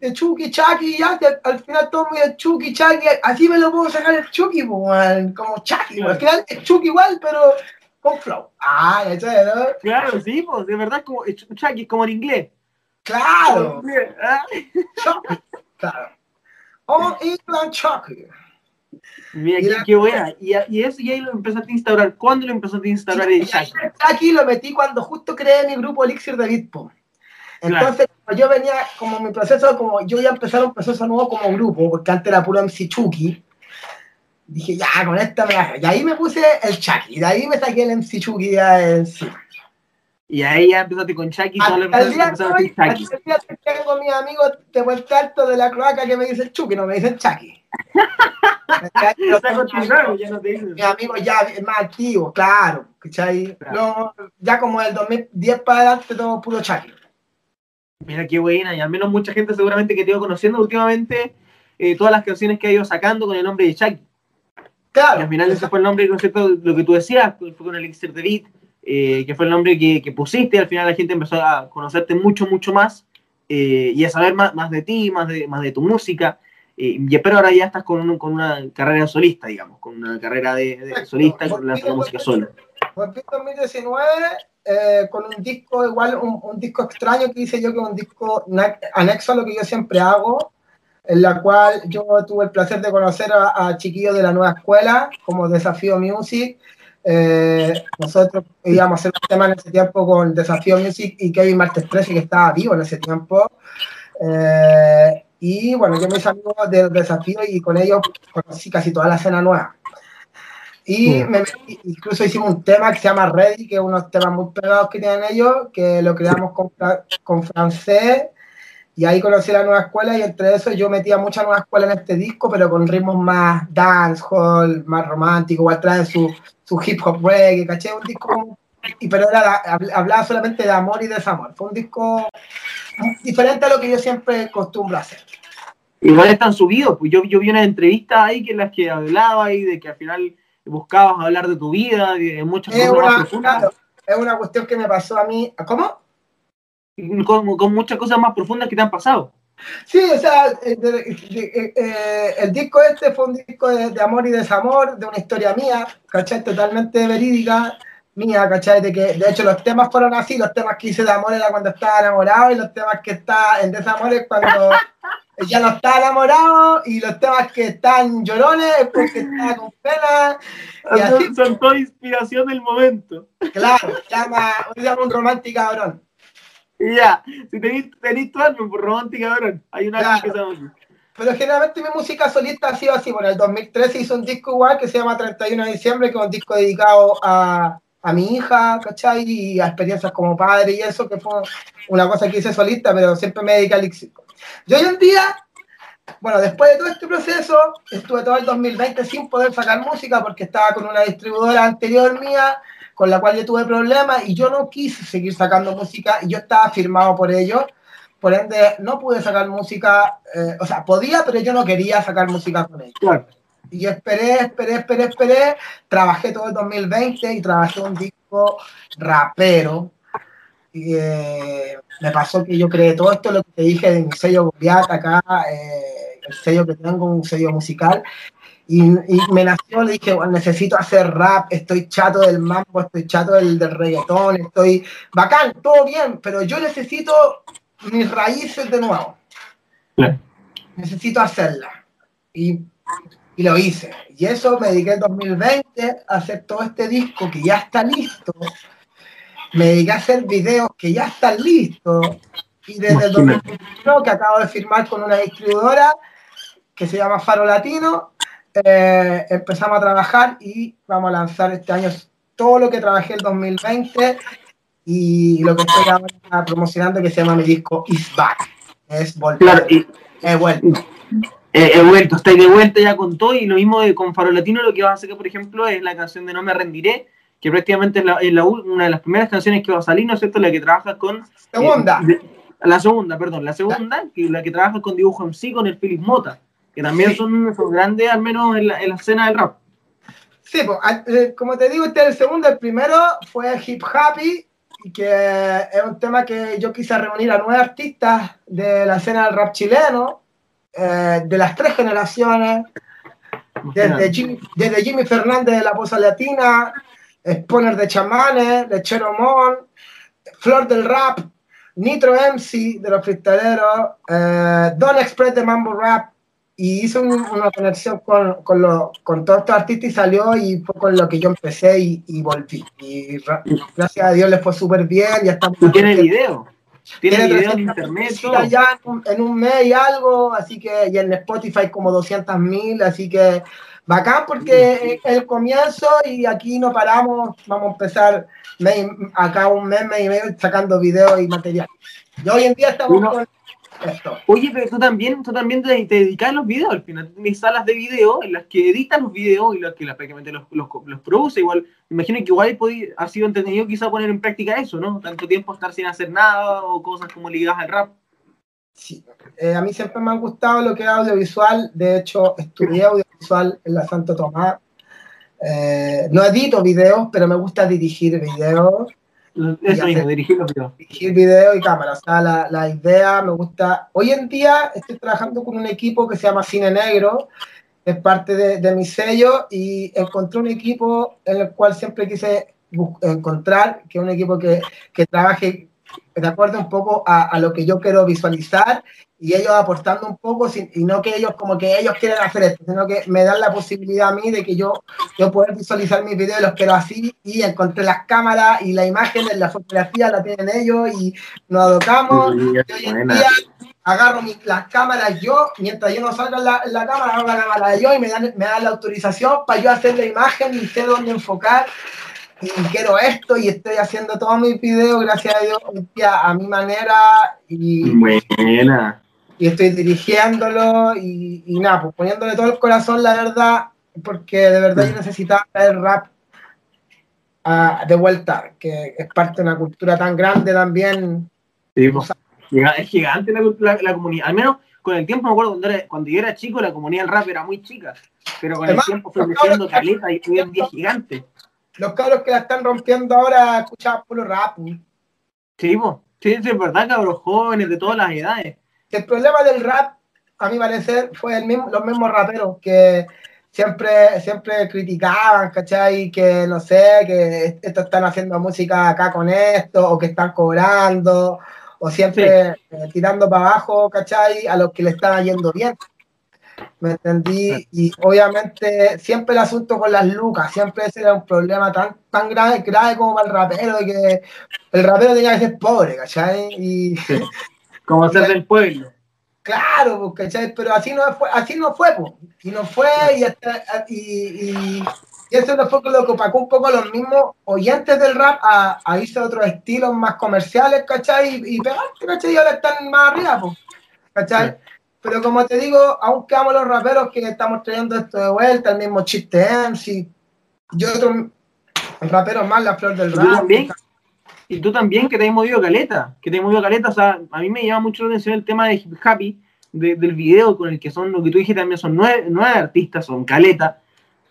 de Chucky, Chucky, ya, al final todo me dice Chucky, Chucky, así me lo puedo sacar el Chucky, como Chucky, al final es Chucky igual, pero con flow. Ah, ya sabes, ¿no? Claro, sí, pues, de verdad, como, Chucky es como en inglés. Claro. Chucky, claro. All England Chucky. Mira, qué, qué buena. Y, y, eso, y ahí lo empezaste a instaurar. ¿Cuándo lo empezaste a instaurar el Chucky? Chucky lo metí cuando justo creé mi grupo Elixir de Bitpo. Entonces, claro. yo venía como mi proceso, como yo ya empezar un proceso nuevo como grupo, porque antes era puro MC Chucky. Dije, ya, con esta me. Y ahí me puse el Chucky. Y de ahí me saqué el MC Chucky ya encima. Y ahí ya empezaste con Chucky. Al, al día de hoy, tengo mis amigos de vuelta alto de la cloaca que me dicen Chucky, no me dicen Chucky. <laughs> mis amigos ya más activos, claro. ¿cachai? No, ya como el 2010 para adelante todo puro Chucky. Mira qué buena, y al menos mucha gente seguramente que te iba conociendo últimamente eh, todas las canciones que ha ido sacando con el nombre de Chucky. Claro. Y al final ese fue el nombre, ¿no es cierto? Lo que tú decías, fue con el Elixir de Beat, eh, que fue el nombre que, que, pusiste, al final la gente empezó a conocerte mucho, mucho más eh, y a saber más, más, de ti, más de, más de tu música. Eh, y espero ahora ya estás con, un, con, una carrera solista, digamos, con una carrera de, de solista con la música solo. Volví en 2019 eh, con un disco, igual un, un, disco extraño que hice yo, que es un disco anexo a lo que yo siempre hago, en la cual yo tuve el placer de conocer a, a chiquillos de la nueva escuela, como Desafío Music, eh, nosotros íbamos a hacer un tema en ese tiempo con Desafío Music y Kevin Martes 13, que estaba vivo en ese tiempo. Eh, y bueno, yo me hice amigo del desafío y con ellos conocí casi toda la escena nueva. Y me, incluso hicimos un tema que se llama Ready, que es unos temas muy pegados que tienen ellos, que lo creamos con, con francés. Y ahí conocí la nueva escuela y entre eso yo metía mucha nueva escuela en este disco, pero con ritmos más dancehall, más romántico, igual trae su, su hip hop reggae, caché, un disco, y, pero era, hablaba solamente de amor y desamor. Fue un disco diferente a lo que yo siempre acostumbro a hacer. Igual están subidos, pues yo, yo vi una entrevista ahí que en las que hablaba y de que al final buscabas hablar de tu vida, de muchas es cosas una, más. Claro, es una cuestión que me pasó a mí. ¿Cómo? Con, con, muchas cosas más profundas que te han pasado. Sí, o sea, de, eh, el disco este fue un disco de, amor y desamor, de una historia mía, ¿cachai? Totalmente verídica, mía, ¿cachai? De que, de hecho, los temas fueron así, los temas que hice de amor era cuando estaba enamorado, y los temas que está en desamor es cuando <laughs> ya no está enamorado, y los temas que están llorones es porque está con pena. Y así, son toda inspiración del momento. Claro, llama, llama un romántico cabrón. <laughs> Ya, si tenéis, tenéis tu álbum por romántica, cabrón. Hay una claro. que se pero generalmente mi música solista ha sido así. Bueno, en el 2013 hice un disco igual que se llama 31 de diciembre, que es un disco dedicado a, a mi hija, ¿cachai? Y a experiencias como padre y eso, que fue una cosa que hice solista, pero siempre me dediqué al éxito. Yo hoy en día, bueno, después de todo este proceso, estuve todo el 2020 sin poder sacar música porque estaba con una distribuidora anterior mía con la cual yo tuve problemas y yo no quise seguir sacando música y yo estaba firmado por ellos. Por ende, no pude sacar música, eh, o sea, podía, pero yo no quería sacar música con ellos. Claro. Y yo esperé, esperé, esperé, esperé, trabajé todo el 2020 y trabajé un disco rapero. Y eh, me pasó que yo creé todo esto, lo que te dije de mi sello Goliath acá, eh, el sello que tengo, un sello musical. Y, y me nació, le dije, bueno, necesito hacer rap, estoy chato del mambo, estoy chato del, del reggaetón, estoy bacán, todo bien, pero yo necesito mis raíces de nuevo. Necesito hacerlas. Y, y lo hice. Y eso me dediqué en 2020 a hacer todo este disco que ya está listo. Me dediqué a hacer videos que ya están listos. Y desde el 2021, que acabo de firmar con una distribuidora que se llama Faro Latino, eh, empezamos a trabajar y vamos a lanzar este año todo lo que trabajé el 2020 y lo que estoy ahora promocionando que se llama mi disco Is Back. Es volver. Claro, y He vuelto. eh, he vuelto, estáis de vuelta ya con todo y lo mismo de con Faro Latino, lo que vas a hacer, por ejemplo, es la canción de No me rendiré, que prácticamente es, la, es la una de las primeras canciones que va a salir, ¿no es cierto? La que trabajas con... Segunda. eh, la segunda, perdón, la segunda, que la que trabajas con Dibujo MC, con el Philip Mota, que también Sí. son, grandes, al menos en la, en la escena del rap. Sí, pues, a- eh, como te digo, este es el segundo. El primero fue Hip Happy, y que es un tema que yo quise reunir a nueve artistas de la escena del rap chileno, eh, de las tres generaciones, desde Jimmy, desde Jimmy Fernández de la Poza Latina, Spawner de Chamanes, Lechero Mon, Flor del Rap, Nitro MC de los freestaleros, eh, Don Express de Mambo Rap, y hice un- una conexión con, con, lo- con todos estos artistas y salió y fue con lo que yo empecé y, y volví. Y ra- gracias a Dios les fue súper bien, ya estamos... ¿Y tiene video? Tiene Tiene video en 300 internet, ya en un, en un mes y algo, así que, y en Spotify como 200 mil, así que bacán porque es el comienzo y aquí no paramos, vamos a empezar mes acá un mes, mes y medio sacando videos y material. Y hoy en día estamos Uno- con esto. Oye, pero tú también, tú también te, te dedicas a los videos, al final tienes salas de video en las que editas los videos y las que las, prácticamente los, los, los produce. Igual, imagino que igual podí- ha sido entretenido quizá poner en práctica eso, ¿no? Tanto tiempo estar sin hacer nada o cosas como ligadas al rap. Sí. Eh, a mí siempre me ha gustado lo que es audiovisual, de hecho estudié audiovisual en la Santo Tomás. Eh, no edito videos, pero me gusta dirigir videos. Eso mismo, dirigir los videos. dirigir video y cámara. O sea, la, la idea me gusta. Hoy en día estoy trabajando con un equipo que se llama Cine Negro, es parte de, de mi sello y encontré un equipo en el cual siempre quise encontrar, que es un equipo que, que trabaje de acuerdo un poco a, a lo que yo quiero visualizar y ellos aportando un poco sin- y no que ellos como que ellos quieren hacer esto, sino que me dan la posibilidad a mí de que yo, yo poder visualizar mis videos, los quiero así y encontré las cámaras y la imagen, la fotografía la tienen ellos y nos adoptamos. Y hoy en día agarro mi- las cámaras yo, mientras yo no salga en la, la cámara, hago la cámara de yo y me dan, me dan la autorización para yo hacer la imagen y sé dónde enfocar y quiero esto y estoy haciendo todos mis videos, gracias a Dios, a mi manera y, Buena. y estoy dirigiéndolo y, y nada, pues poniéndole todo el corazón, la verdad, porque de verdad yo necesitaba traer rap ah, de vuelta, que es parte de una cultura tan grande también. Sí, pues, es gigante la, la- la comunidad. Al menos con el tiempo me acuerdo cuando, era- cuando yo era chico, la comunidad del rap era muy chica. Pero con el tiempo fue creciendo caleta y hoy en día es gigante. Los cabros que la están rompiendo ahora escuchan puro rap. Sí, pues. Sí, sí, es verdad, cabros jóvenes de todas las edades. El problema del rap, a mi parecer, fue el mismo, los mismos raperos que siempre, siempre criticaban, ¿cachai? Que no sé, que estos están haciendo música acá con esto, o que están cobrando, o siempre eh, tirando para abajo, ¿cachai? A los que le están yendo bien. ¿Me entendí? Y obviamente siempre el asunto con las lucas, siempre ese era un problema tan, tan grave, grave como para el rapero, de que el rapero tenía que ser pobre, ¿cachai? Y, Como ser del pueblo. Claro, pues, ¿cachai? Pero así no fue, así no fue, pues. Y no fue, y, y, eso no fue lo que opacó un poco los mismos oyentes del rap a, a irse a otros estilos más comerciales, ¿cachai? Y, y ¿cachai? Y ahora están más arriba, pues, ¿cachai? Pero como te digo, aún quedamos los raperos que estamos trayendo esto de vuelta, el mismo chiste MC, yo otros raperos más, la flor del rap. Y tú también, que te has movido caleta, que te has movido caleta, o sea, a mí me llama mucho la atención el tema de Hip Happy, del video con el que son, lo que tú dijiste también, son nueve, nueve artistas, son caleta.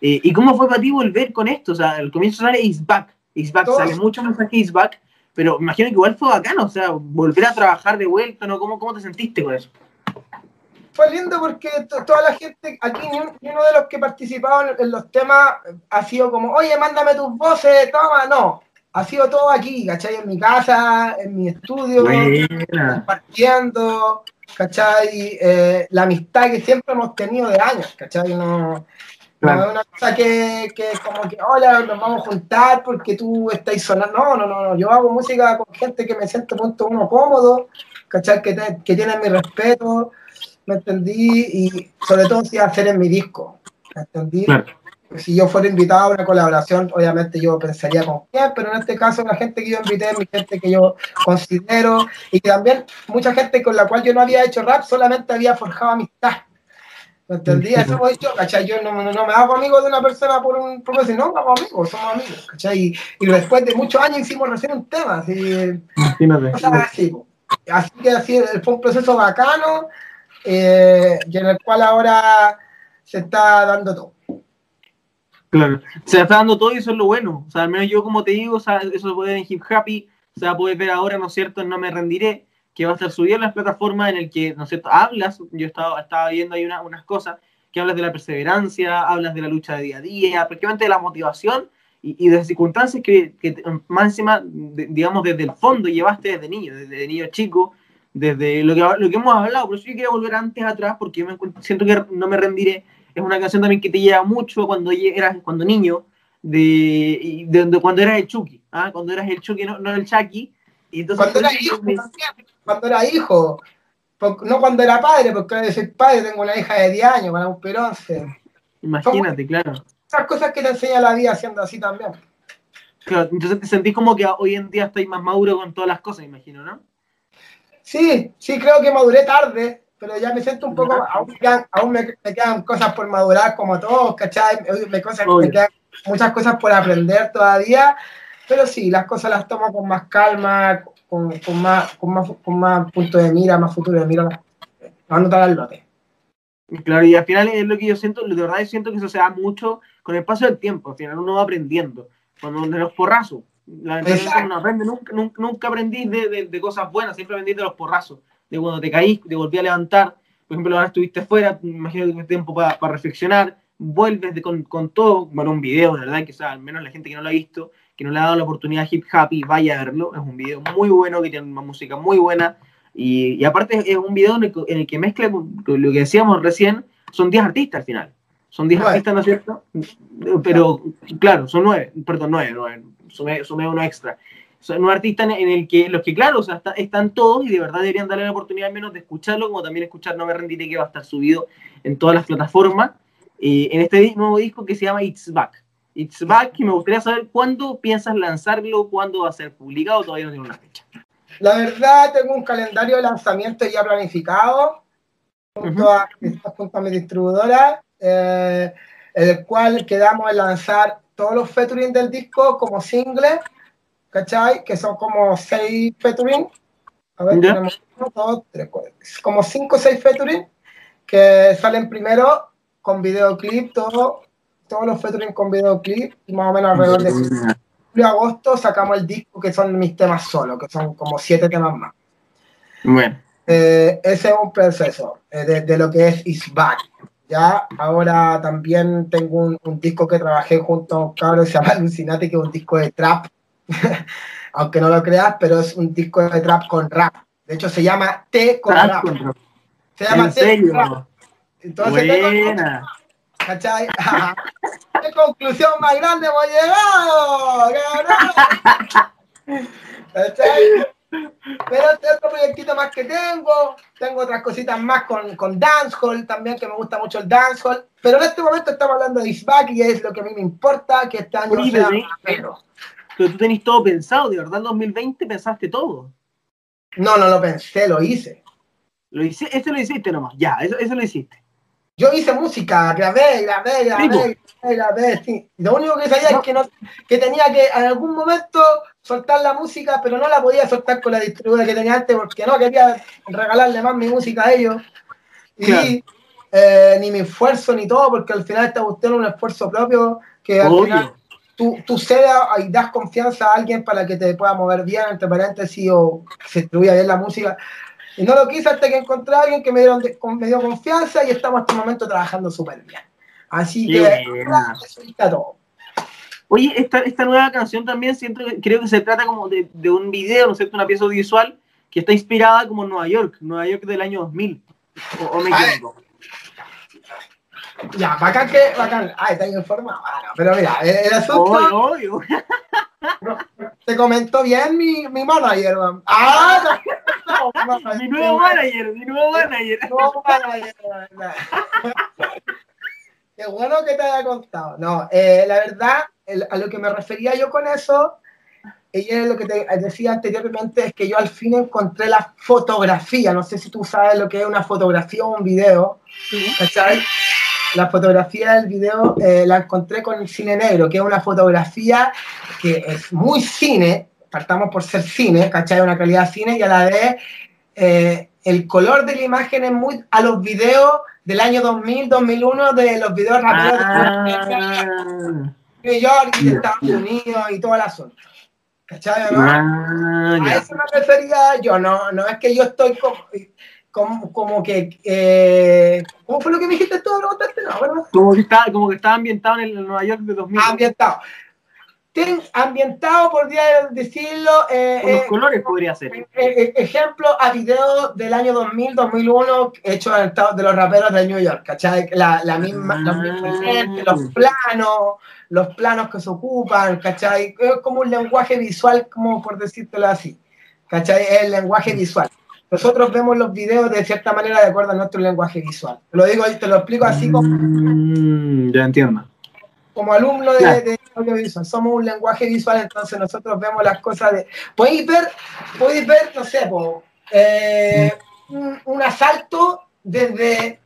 Eh, ¿Y cómo fue para ti volver con esto? O sea, al comienzo sale Is Back, Is Back, sale mucho mensaje Is Back, pero imagino que igual fue bacano, o sea, volver a trabajar de vuelta, ¿no? ¿Cómo, cómo te sentiste con eso? Fue lindo porque toda la gente, aquí ni, uno de los que participaban en los temas ha sido como, oye, mándame tus voces, toma, no ha sido todo aquí, ¿cachai? En mi casa, en mi estudio, compartiendo, ¿cachai? Eh, la amistad que siempre hemos tenido de años, ¿cachai? No, no es una cosa que, que como que, hola, nos vamos a juntar porque tú estás sonando. No, no, no, yo hago música con gente que me siento punto uno cómodo, ¿cachai? Que, que tienen mi respeto, ¿me entendí? Y sobre todo si hacer en mi disco, ¿me entendí? si yo fuera invitado a una colaboración, obviamente yo pensaría con quién, pero en este caso la gente que yo invité es mi gente que yo considero y que también mucha gente con la cual yo no había hecho rap, solamente había forjado amistad. ¿Me entendí? Eso hemos dicho, ¿cachai? Yo no, no, me hago amigo de una persona por un por decir, no, vamos amigos, somos amigos, ¿cachai? Y, y, después de muchos años hicimos recién un tema, así, así, así que así fue un proceso bacano eh, y en el cual ahora se está dando todo. Claro. Se está dando todo y eso es lo bueno. O sea, al menos yo, como te digo, o sea, eso se puede ver en Hip Happy, se va a poder ver ahora, ¿no es cierto?, No Me Rendiré, que va a estar subido en las plataformas en el que, ¿no es cierto?, hablas, yo estaba, estaba viendo ahí unas cosas, que hablas de la perseverancia, hablas de la lucha de día a día, prácticamente de la motivación y, de circunstancias que, que más encima, digamos, desde el fondo llevaste desde niño, desde niño chico, desde lo que, lo que hemos hablado. Por eso yo quería volver antes atrás, porque yo me siento que no me rendiré es una canción también que te lleva mucho cuando eras cuando niño, de, de, cuando eras el Chucky, ¿ah? cuando eras el Chucky, no, no el Chucky. Y entonces, cuando era hijo, cuando era hijo, no cuando era padre, porque ahora soy padre, tengo una hija de 10 años, para un peronce. Imagínate, claro. Esas cosas que te enseña la vida haciendo así también. Claro, entonces te sentís como que hoy en día estoy más maduro con todas las cosas, imagino, ¿no? Sí, sí, creo que maduré tarde, pero ya me siento un poco, aún, me, quedan cosas por madurar como todos, ¿cachai? Me, cosas, me quedan muchas cosas por aprender todavía, pero sí, las cosas las tomo con más calma, con, con más, con, más, con más punto de mira, más futuro de mira, a notar al lote. Claro, y al final es lo que yo siento, de verdad siento que eso se da mucho con el paso del tiempo, al final uno va aprendiendo, cuando de los porrazos, la verdad uno aprende, nunca, nunca, nunca aprendí de, de, de, cosas buenas, siempre aprendí de los porrazos de cuando te caís, te volví a levantar, por ejemplo, ahora estuviste fuera, imagino que tienes tiempo para, reflexionar, vuelves de, con, con, todo, bueno, un video, de verdad, que sea, al menos la gente que no lo ha visto, que no le ha dado la oportunidad a Hip Happy, vaya a verlo, es un video muy bueno, que tiene una música muy buena, y, y aparte es un video en el, que mezcla lo que decíamos recién, son 10 artistas al final, son 10 artistas, ¿no es cierto? Pero, claro, son 9, perdón, 9, 9 sumé uno extra son un artista en el que los que, claro, o sea, están todos y de verdad deberían darle la oportunidad al menos de escucharlo, como también escuchar No Me Rendiré, que va a estar subido en todas las plataformas, eh, en este nuevo disco que se llama It's Back. It's Back, y me gustaría saber cuándo piensas lanzarlo, cuándo va a ser publicado, todavía no tiene una fecha. La verdad, tengo un calendario de lanzamiento ya planificado, junto, a, junto a mi distribuidora, eh, el cual quedamos en lanzar todos los featuring del disco como single ¿cachai? Que son como seis featuring. A ver, tenemos uno, dos, tres, cuatro, como cinco o seis featuring que salen primero con videoclip, todo, todos los featuring con videoclip, y más o menos alrededor de julio agosto sacamos el disco que son mis temas solo, que son como siete temas más. Bueno. Eh, ese es un proceso eh, de, de, lo que es Is Back. Ya, ahora también tengo un, un disco que trabajé junto a un cabrón que se llama <laughs> Alucinate, que es un disco de trap, <laughs> aunque no lo creas, pero es un disco de trap con rap. De hecho, se llama T con rap. Se llama T con rap. Entonces, Buena. ¿Cachai? <laughs> ¿Qué conclusión más grande hemos llegado? ¿Cachai? Pero este otro proyectito más que tengo, tengo otras cositas más con, con dancehall también, que me gusta mucho el dancehall. Pero en este momento estamos hablando de Isback y es lo que a mí me importa, que este año Oye, sea pero- rapero. Pero tú tenés todo pensado, de verdad, en 2020 pensaste todo. No, no lo pensé, lo hice. Lo hice, eso lo hiciste nomás, ya, eso, eso lo hiciste. Yo hice música, grabé, grabé, grabé, Sí, grabé, grabé, sí. Lo único que sabía es que, no, que tenía que en algún momento soltar la música, pero no la podía soltar con la distribuidora que tenía antes porque no quería regalarle más mi música a ellos. Y Claro. eh, ni mi esfuerzo ni todo, porque al final esta cuestión es un esfuerzo propio que al final tú, tú cedas y das confianza a alguien para que te pueda mover bien, entre paréntesis, o que se distribuya bien la música. Y no lo quise hasta que encontré a alguien que me, dieron me dio confianza y estamos en este momento trabajando súper bien. Así que, todo. Oye, esta, esta nueva canción también siento que- creo que se trata como de, de un video, ¿no es cierto? Una pieza audiovisual que está inspirada como en Nueva York, Nueva York del año 2000. ¿O, o me equivoco? Ya, bacán que, bacán. Ah, está informado. Ah, pero mira, el, el asunto te comentó bien mi, mi manager. man. Ah, no, no, <laughs> Mi nuevo manager, mi nuevo manager. <laughs> No, manager. Qué bueno que te haya contado. No, eh, la verdad, el- a lo que me refería yo con eso, es lo que te decía anteriormente, es que yo al fin encontré la fotografía. No sé si tú sabes lo que es una fotografía o un video. ¿Cachai? La fotografía del video eh, la encontré con el cine negro, que es una fotografía que es muy cine, partamos por ser cine, ¿cachai? Una calidad cine y a la vez eh, el color de la imagen es muy a los videos del año 2000, 2001, de los videos raperos de Ah, New York y de Estados Unidos y todo el asunto. ¿Cachai? no? ah, A eso me refería yo, no, no es que yo estoy como, como, como que... eh, ¿Cómo fue lo que me dijiste tú? No, ¿verdad? Como que, está, como que estaba ambientado en el Nueva York de 2000. Ambientado. Ten- ambientado, por decirlo, eh, Con los eh, colores podría ser. eh, eh, ejemplo a videos del año 2000, 2001, hechos en Estados de los raperos de New York, ¿cachai? La, la misma, los mismos gente, los planos, los planos que se ocupan, ¿cachai? Es como un lenguaje visual, como por decírtelo así, ¿cachai? Es el lenguaje visual. Nosotros vemos los videos de cierta manera de acuerdo a nuestro lenguaje visual. Te lo digo y te lo explico así como Mm, ya entiendo. como alumno de, Claro. de audiovisual, somos un lenguaje visual, entonces nosotros vemos las cosas de... Podéis ver, podéis ver, no sé, po, eh, un, un asalto desde,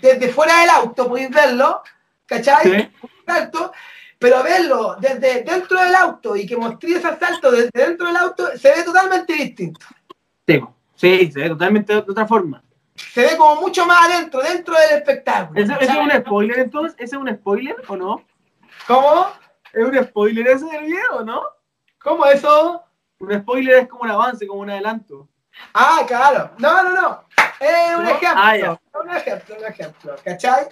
desde fuera del auto, podéis verlo, ¿cachai? Sí. Un asalto, pero verlo desde dentro del auto y que mostré ese asalto desde dentro del auto, se ve totalmente distinto. Sí, sí, se ve totalmente de otra forma. Se ve como mucho más adentro, dentro del espectáculo. ¿Ese, es un spoiler entonces? ¿Ese es un spoiler o no? ¿Cómo? ¿Es un spoiler ese del video no? ¿Cómo eso? Un spoiler es como un avance, como un adelanto. Ah, claro. No, no, no. Es un ¿No? ejemplo. Ah, ya. Un ejemplo, un ejemplo. ¿Cachai?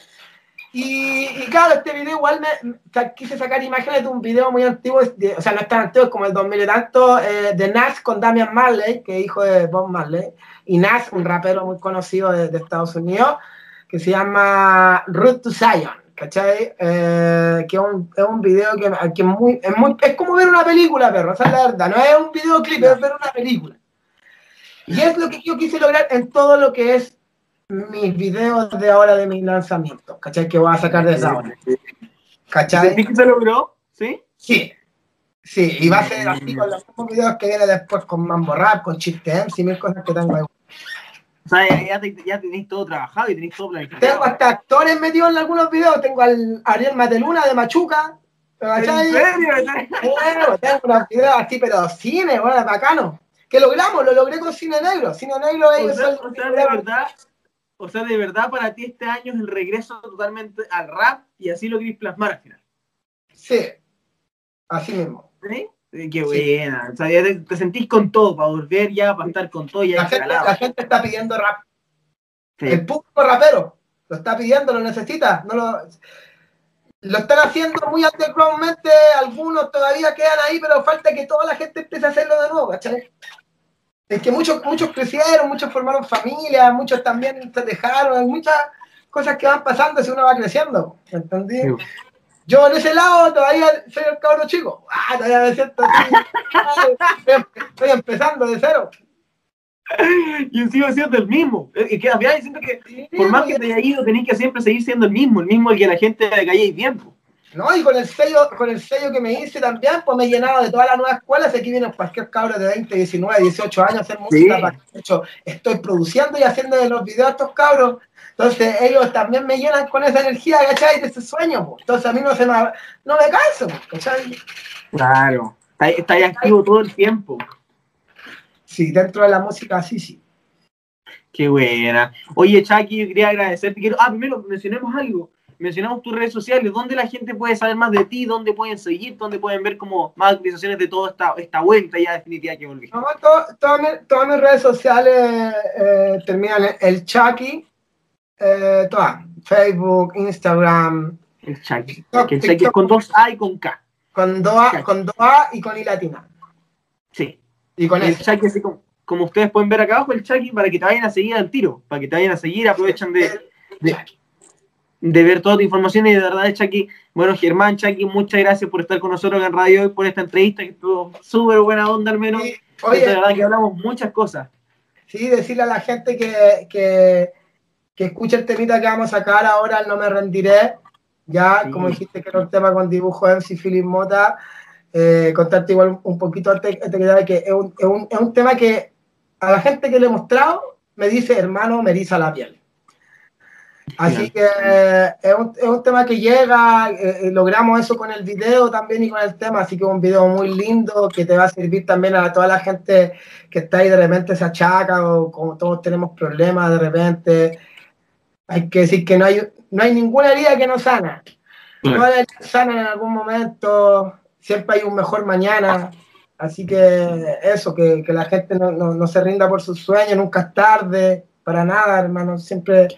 Y, y claro, este video igual me, quise sacar imágenes de un video muy antiguo, de- o sea, no es tan antiguo, es como el 2000 y tanto, eh, de Nas con Damian Marley, que es hijo de Bob Marley, y Nas, un rapero muy conocido de, de Estados Unidos, que se llama Root to Zion, ¿cachai? Eh, que es un, es un video que, que es, muy, es, muy, es como ver una película, perro, esa es la verdad, no es un videoclip, es ver una película. Y es lo que yo quise lograr en todo lo que es mis videos de ahora de mis lanzamientos, ¿cachai? Que voy a sacar de esa hora, ¿cachai? ¿Sentís que se logró? ¿Sí? Sí, sí, y va a ser así con los mismos videos que viene después con Mambo Rap, con Chiste Ems y mil cosas que tengo ahí. O sea, ya, ya, te- ya tenéis todo trabajado y tenéis todo Tengo planificado. hasta actores metidos en algunos videos, tengo al Ariel Mateluna de Machuca, ¿En serio? Bueno, tengo unos videos así, pero cine, bueno, bacano. Que logramos, lo logré con Cine Negro. Cine Negro, O ellos sea, o sea, de verdad, o sea, de verdad para ti este año es el regreso totalmente al rap y así lo querés plasmar al final. Sí, así mismo. ¿Sí? Sí, Qué buena. O sea, ya te, te sentís con todo para volver ya, para estar con todo ya La gente, la gente está pidiendo rap. Sí. El público rapero lo está pidiendo, lo necesita. No lo, lo están haciendo muy undergroundmente, algunos todavía quedan ahí, pero falta que toda la gente empiece a hacerlo de nuevo, ¿cachai? Es que muchos, muchos crecieron, muchos formaron familias, muchos también se dejaron, hay muchas cosas que van pasando si uno va creciendo, ¿entendí? Sí. Yo en ese lado todavía soy el cabro chico, ah, todavía me siento así, <laughs> estoy, empezando de cero. y sigo siendo el mismo. Es que al final siento que por más que te haya ido, tenés que siempre seguir siendo el mismo, el mismo que la gente le calle tiempo. No, y con el sello, con el sello que me hice también, pues me he llenado de todas las nuevas escuelas. Aquí vienen cualquier cabro de 20, 19, 18 años a hacer música. De hecho, estoy produciendo y haciendo de los videos a estos cabros. Entonces, ellos también me llenan con esa energía, ¿cachai? De ese sueño, pues. Entonces, a mí no, se me, no me canso, ¿cachai? Claro, está, ahí activo todo el tiempo. Sí, dentro de la música, sí, sí. Qué buena. Oye, Chucky, yo quería agradecerte. Quiero... Ah, primero mencionemos algo mencionamos tus redes sociales, ¿dónde la gente puede saber más de ti? ¿Dónde pueden seguir? ¿Dónde pueden ver como más actualizaciones de toda esta, esta vuelta ya definitiva que volviste? todas mis redes sociales eh, terminan el Chucky, eh, todas, Facebook, Instagram. El Chucky, el Chucky es con dos A y con K. Con dos A, con A y con I latina. Sí. Y con el Chucky, así como, como, ustedes pueden ver acá abajo, el Chucky, para que te vayan a seguir al tiro, para que te vayan a seguir, aprovechan de, de de ver toda tu información y de verdad, Chucky, bueno, Germán, Chucky, muchas gracias por estar con nosotros en radio hoy, por esta entrevista que estuvo súper buena onda al menos. oye, de verdad que hablamos muchas cosas. Sí, decirle a la gente que, que, que escuche el temita que vamos a sacar ahora, No Me Rendiré, ya, como dijiste que era un tema con dibujo de MC Philip Mota, eh, contarte igual un, poquito antes, de que es un, es, un, es un tema que a la gente que le he mostrado me dice, hermano, me eriza la piel. Así que es un, es un, tema que llega, eh, eh, logramos eso con el video también y con el tema, así que es un video muy lindo que te va a servir también a toda la gente que está ahí de repente se achaca o como todos tenemos problemas de repente. Hay que decir que no hay, no hay ninguna herida que no sana. Todas las heridas sanan en algún momento, siempre hay un mejor mañana. Así que eso, que, que la gente no, no, no se rinda por sus sueños, nunca es tarde, para nada, hermano, siempre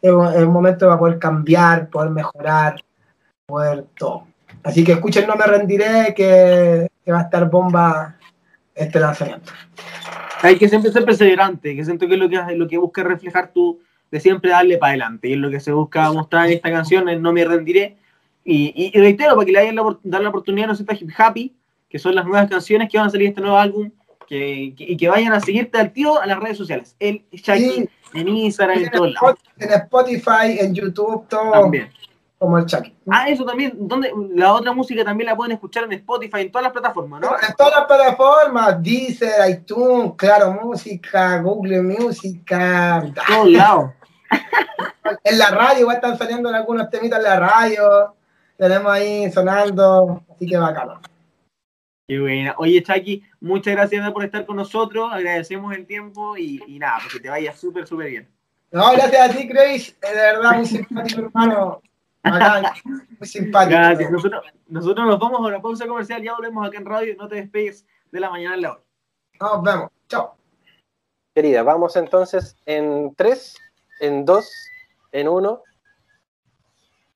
es un momento para poder cambiar, poder mejorar, poder todo. Así que escuchen, no me rendiré, que, va a estar bomba este lanzamiento. Hay que siempre ser perseverante, que siento que es lo que, lo que busca reflejar tú, de siempre darle para adelante. Y es lo que se busca mostrar en esta canción, en No me rendiré. Y, reitero, para que le hayan la, dar la oportunidad, no sé, Hip Happy, que son las nuevas canciones que van a salir en este nuevo álbum, que, y que vayan a seguirte al tío a las redes sociales. El Shaki, en Instagram, en todos lados. En Spotify, en YouTube, todo. También. Como el Chucky. Ah, eso también. ¿Dónde? La otra música también la pueden escuchar en Spotify, en todas las plataformas, ¿no? En todas las plataformas. Deezer, iTunes, Claro Música, Google Música. Todos lados. En la radio, igual están saliendo algunos temitas en la radio. Tenemos ahí sonando. Así que bacano. Qué buena. Oye, Chucky, muchas gracias por estar con nosotros. Agradecemos el tiempo y, nada, pues que te vaya súper, súper bien. No, gracias a ti, Chris. De verdad, muy simpático, hermano. muy simpático. Gracias. Nosotros, nosotros nos vamos a una pausa comercial. Ya volvemos acá en radio. No te despegues de la mañana en la hora. Nos vemos. Chao. Querida, vamos entonces en tres, en dos, en uno.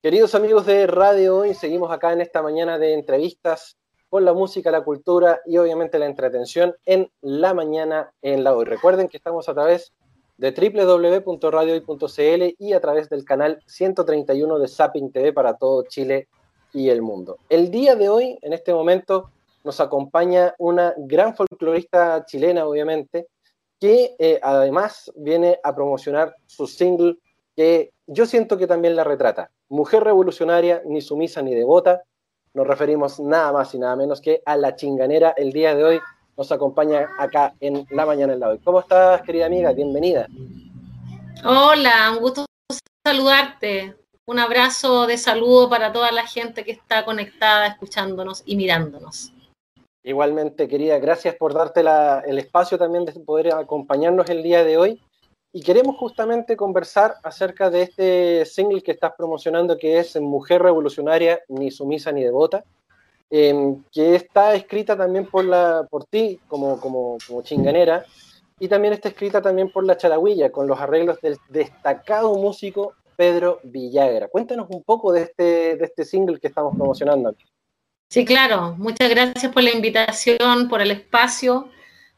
Queridos amigos de Radio Hoy, seguimos acá en esta mañana de entrevistas con la música, la cultura y obviamente la entretención en la mañana en la hoy. Recuerden que estamos a través de www.radiohoy.cl y a través del canal 131 de Zapping TV para todo Chile y el mundo. El día de hoy, en este momento, nos acompaña una gran folclorista chilena, obviamente, que eh, además viene a promocionar su single que yo siento que también la retrata. Mujer revolucionaria, ni sumisa ni devota, nos referimos nada más y nada menos que a la chinganera. El día de hoy nos acompaña acá en la mañana en la hoy. ¿Cómo estás, querida amiga? Bienvenida. Hola, un gusto saludarte. Un abrazo de saludo para toda la gente que está conectada, escuchándonos y mirándonos. Igualmente, querida, gracias por darte el espacio también de poder acompañarnos el día de hoy. Y queremos justamente conversar acerca de este single que estás promocionando, que es Mujer Revolucionaria, ni sumisa ni devota, em, que está escrita también por, la, por ti como, como, como, chinganera, y también está escrita también por la Charagüilla, con los arreglos del destacado músico Pedro Villagra. Cuéntanos un poco de este, de este single que estamos promocionando aquí. Sí, claro. Muchas gracias por la invitación, por el espacio,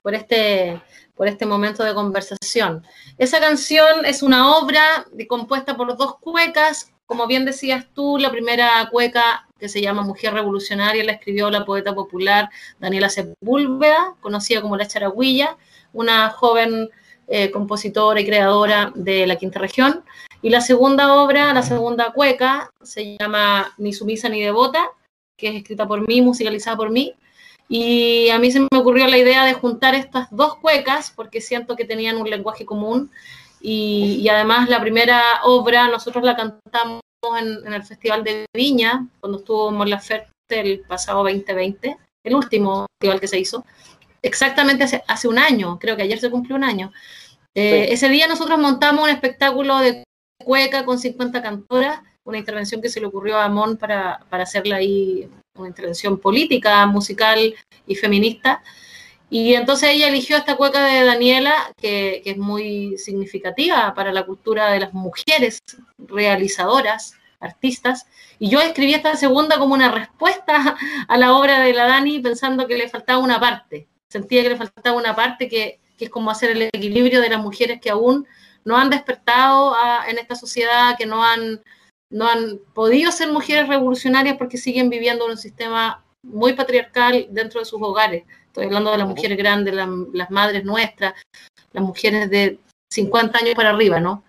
por este por este momento de conversación. Esa canción es una obra compuesta por dos cuecas. Como bien decías tú, la primera cueca que se llama Mujer Revolucionaria la escribió la poeta popular Daniela Sepúlveda, conocida como la Charagüilla, una joven eh, compositora y creadora de la quinta región. Y la segunda obra, la segunda cueca, se llama Ni sumisa ni devota, que es escrita por mí, musicalizada por mí. Y a mí se me ocurrió la idea de juntar estas dos cuecas porque siento que tenían un lenguaje común. Y, además la primera obra nosotros la cantamos en, el Festival de Viña, cuando estuvo en la Ferte el pasado 2020, el último festival que se hizo exactamente hace, un año, creo que ayer se cumplió un año. Eh, ese día nosotros montamos un espectáculo de cueca con 50 cantoras, una intervención que se le ocurrió a Amón para, para hacerla ahí, una intervención política, musical y feminista. Y entonces ella eligió esta cueca de Daniela, que, que, es muy significativa para la cultura de las mujeres realizadoras, artistas. Y yo escribí esta segunda como una respuesta <laughs> a la obra de la Dani, pensando que le faltaba una parte sentía que le faltaba una parte que, es como hacer el equilibrio de las mujeres que aún no han despertado en esta sociedad, que no han, no han podido ser mujeres revolucionarias porque siguen viviendo en un sistema muy patriarcal dentro de sus hogares. Estoy hablando de las mujeres grandes, las madres nuestras, las mujeres de 50 años para arriba, ¿no?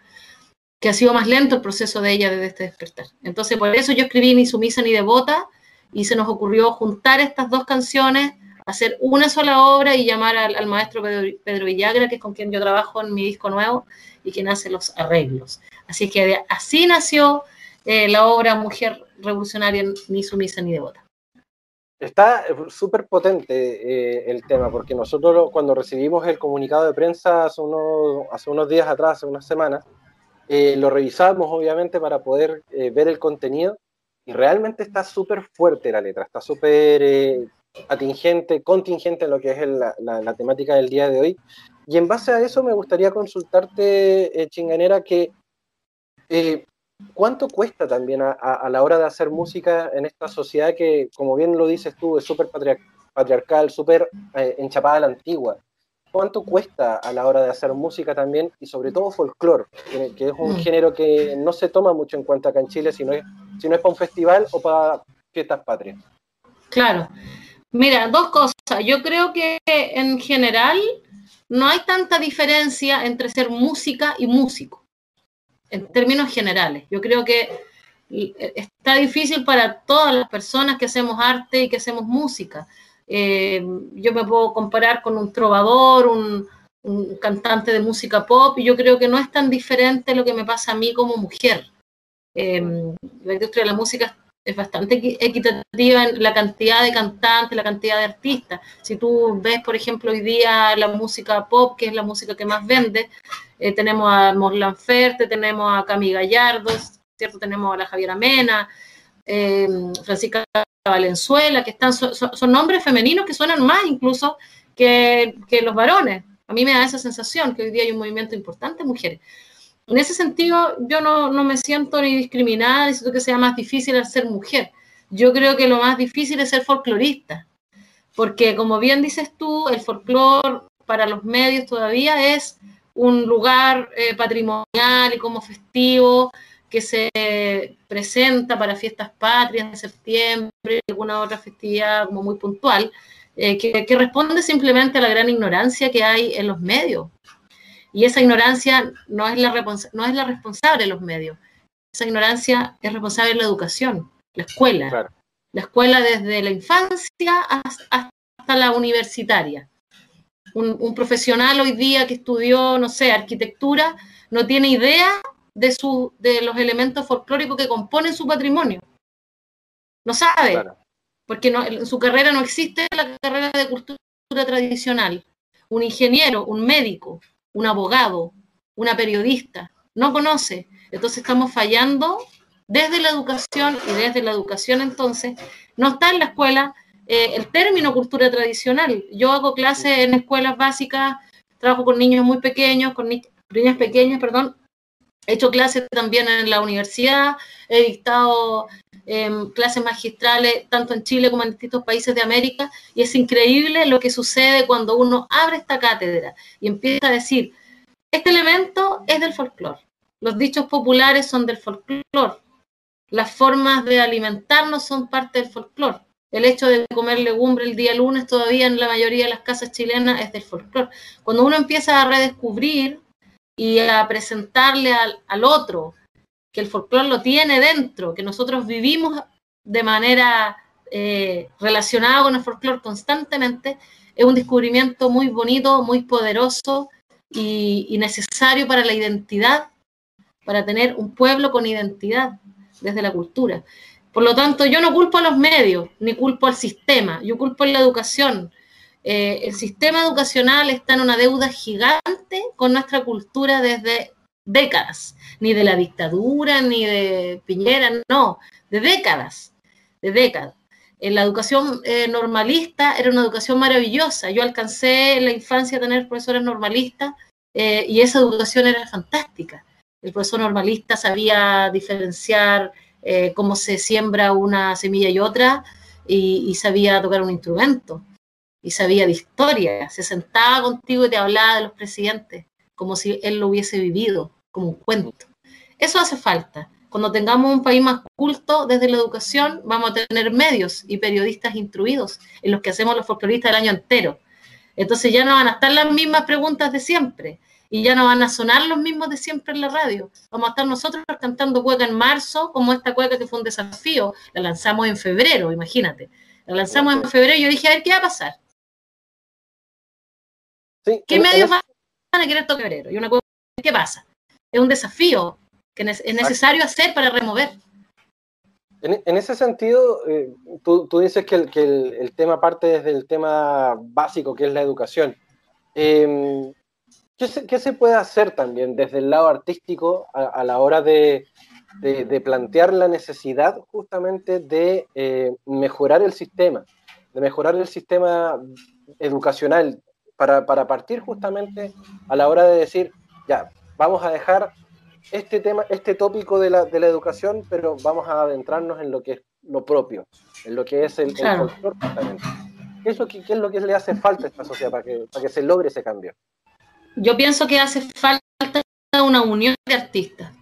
Que ha sido más lento el proceso de ellas desde este despertar. Entonces, por eso yo escribí Ni sumisa ni devota y se nos ocurrió juntar estas dos canciones hacer una sola obra y llamar al, maestro Pedro, Villagra, que es con quien yo trabajo en mi disco nuevo y quien hace los arreglos. Así que así nació eh, la obra Mujer Revolucionaria, ni sumisa ni devota. Está eh, súper potente eh, el tema, porque nosotros cuando recibimos el comunicado de prensa hace unos, hace unos días atrás, hace unas semanas, lo revisamos obviamente para poder ver el contenido y realmente está súper fuerte la letra, está súper atingente, contingente en lo que es la, temática del día de hoy. Y en base a eso me gustaría consultarte, eh, Chinganera, que eh, ¿cuánto cuesta también a, la hora de hacer música en esta sociedad que, como bien lo dices tú, es súper patriarcal, súper eh, enchapada a la antigua? ¿Cuánto cuesta a la hora de hacer música también y sobre todo folclore, que, es un mm. género que no se toma mucho en cuenta acá en Chile, si no es, si no es para un festival o para fiestas patrias? Claro. Mira, dos cosas. Yo creo que en general no hay tanta diferencia entre ser música y músico, en términos generales. Yo creo que está difícil para todas las personas que hacemos arte y que hacemos música. Eh, yo me puedo comparar con un trovador, un, cantante de música pop, y yo creo que no es tan diferente lo que me pasa a mí como mujer. Eh, la industria de la música es bastante equitativa en la cantidad de cantantes, la cantidad de artistas. Si tú ves, por ejemplo, hoy día la música pop, que es la música que más vende, eh, tenemos a Mos Laferte, tenemos a Cami Gallardo, ¿cierto? Tenemos a la Javiera Mena, eh, Francisca Valenzuela, que están, son, nombres femeninos que suenan más incluso que, que los varones. A mí me da esa sensación que hoy día hay un movimiento importante de mujeres. En ese sentido, yo no, me siento ni discriminada, ni siento que sea más difícil ser mujer. Yo creo que lo más difícil es ser folclorista, porque como bien dices tú, el folclore para los medios todavía es un lugar eh, patrimonial y como festivo que se presenta para fiestas patrias de septiembre, alguna otra festividad como muy puntual, eh, que responde simplemente a la gran ignorancia que hay en los medios y esa ignorancia no es la, no es la responsable de los medios. Esa ignorancia es responsable de la educación, la escuela. La escuela desde la infancia hasta, la universitaria. Un, profesional hoy día que estudió, no sé, arquitectura, no tiene idea de, su, de los elementos folclóricos que componen su patrimonio. No sabe, porque en su carrera no existe la carrera de cultura tradicional. Un ingeniero, un médico, un abogado, una periodista, no conoce. Entonces estamos fallando desde la educación y desde la educación entonces no está en la escuela eh, el término cultura tradicional. Yo hago clases en escuelas básicas, trabajo con niños muy pequeños, con niñas pequeñas, perdón. He hecho clases también en la universidad, he dictado em, clases magistrales tanto en Chile como en distintos países de América y es increíble lo que sucede cuando uno abre esta cátedra y empieza a decir, este elemento es del folclore, los dichos populares son del folclore, las formas de alimentarnos son parte del folclore. El hecho de comer legumbre el día lunes todavía en la mayoría de las casas chilenas es del folclore. Cuando uno empieza a redescubrir y a presentarle al, otro que el folclore lo tiene dentro, que nosotros vivimos de manera eh, relacionada con el folclore constantemente, es un descubrimiento muy bonito, muy poderoso y, y necesario para la identidad, para tener un pueblo con identidad desde la cultura. Por lo tanto, yo no culpo a los medios, ni culpo al sistema, yo culpo a la educación. Eh, el sistema educacional está en una deuda gigante con nuestra cultura desde décadas, ni de la dictadura, ni de Piñera, no, de décadas, de décadas. En la educación eh, normalista era una educación maravillosa. Yo alcancé en la infancia a tener profesores normalistas eh, y esa educación era fantástica. El profesor normalista sabía diferenciar eh, cómo se siembra una semilla y otra, y, sabía tocar un instrumento, y sabía de historia, se sentaba contigo y te hablaba de los presidentes, como si él lo hubiese vivido, como un cuento. Eso hace falta. Cuando tengamos un país más culto desde la educación, vamos a tener medios y periodistas instruidos en los que hacemos los folcloristas el año entero. Entonces ya no van a estar las mismas preguntas de siempre y ya no van a sonar los mismos de siempre en la radio. Vamos a estar nosotros cantando cueca en marzo, como esta cueca que fue un desafío. La lanzamos en febrero, imagínate. La lanzamos en febrero y yo dije, a ver, ¿qué va a pasar? ¿Qué medios van a querer tocar febrero? Y una cueca, ¿qué pasa? Es un desafío que es necesario hacer para remover. En, ese sentido, eh, tú, dices que, el, tema parte desde el tema básico, que es la educación. Eh, ¿Qué se, puede hacer también desde el lado artístico a, la hora de, plantear la necesidad justamente de eh, mejorar el sistema, de mejorar el sistema educacional para, partir justamente a la hora de decir, ya, vamos a dejar este tema, este tópico de la, educación, pero vamos a adentrarnos en lo que es lo propio, en lo que es el, claro. justamente. ¿Qué es, lo que, es lo que le hace falta a esta sociedad para que, para que se logre ese cambio? Yo pienso que hace falta una unión de artistas.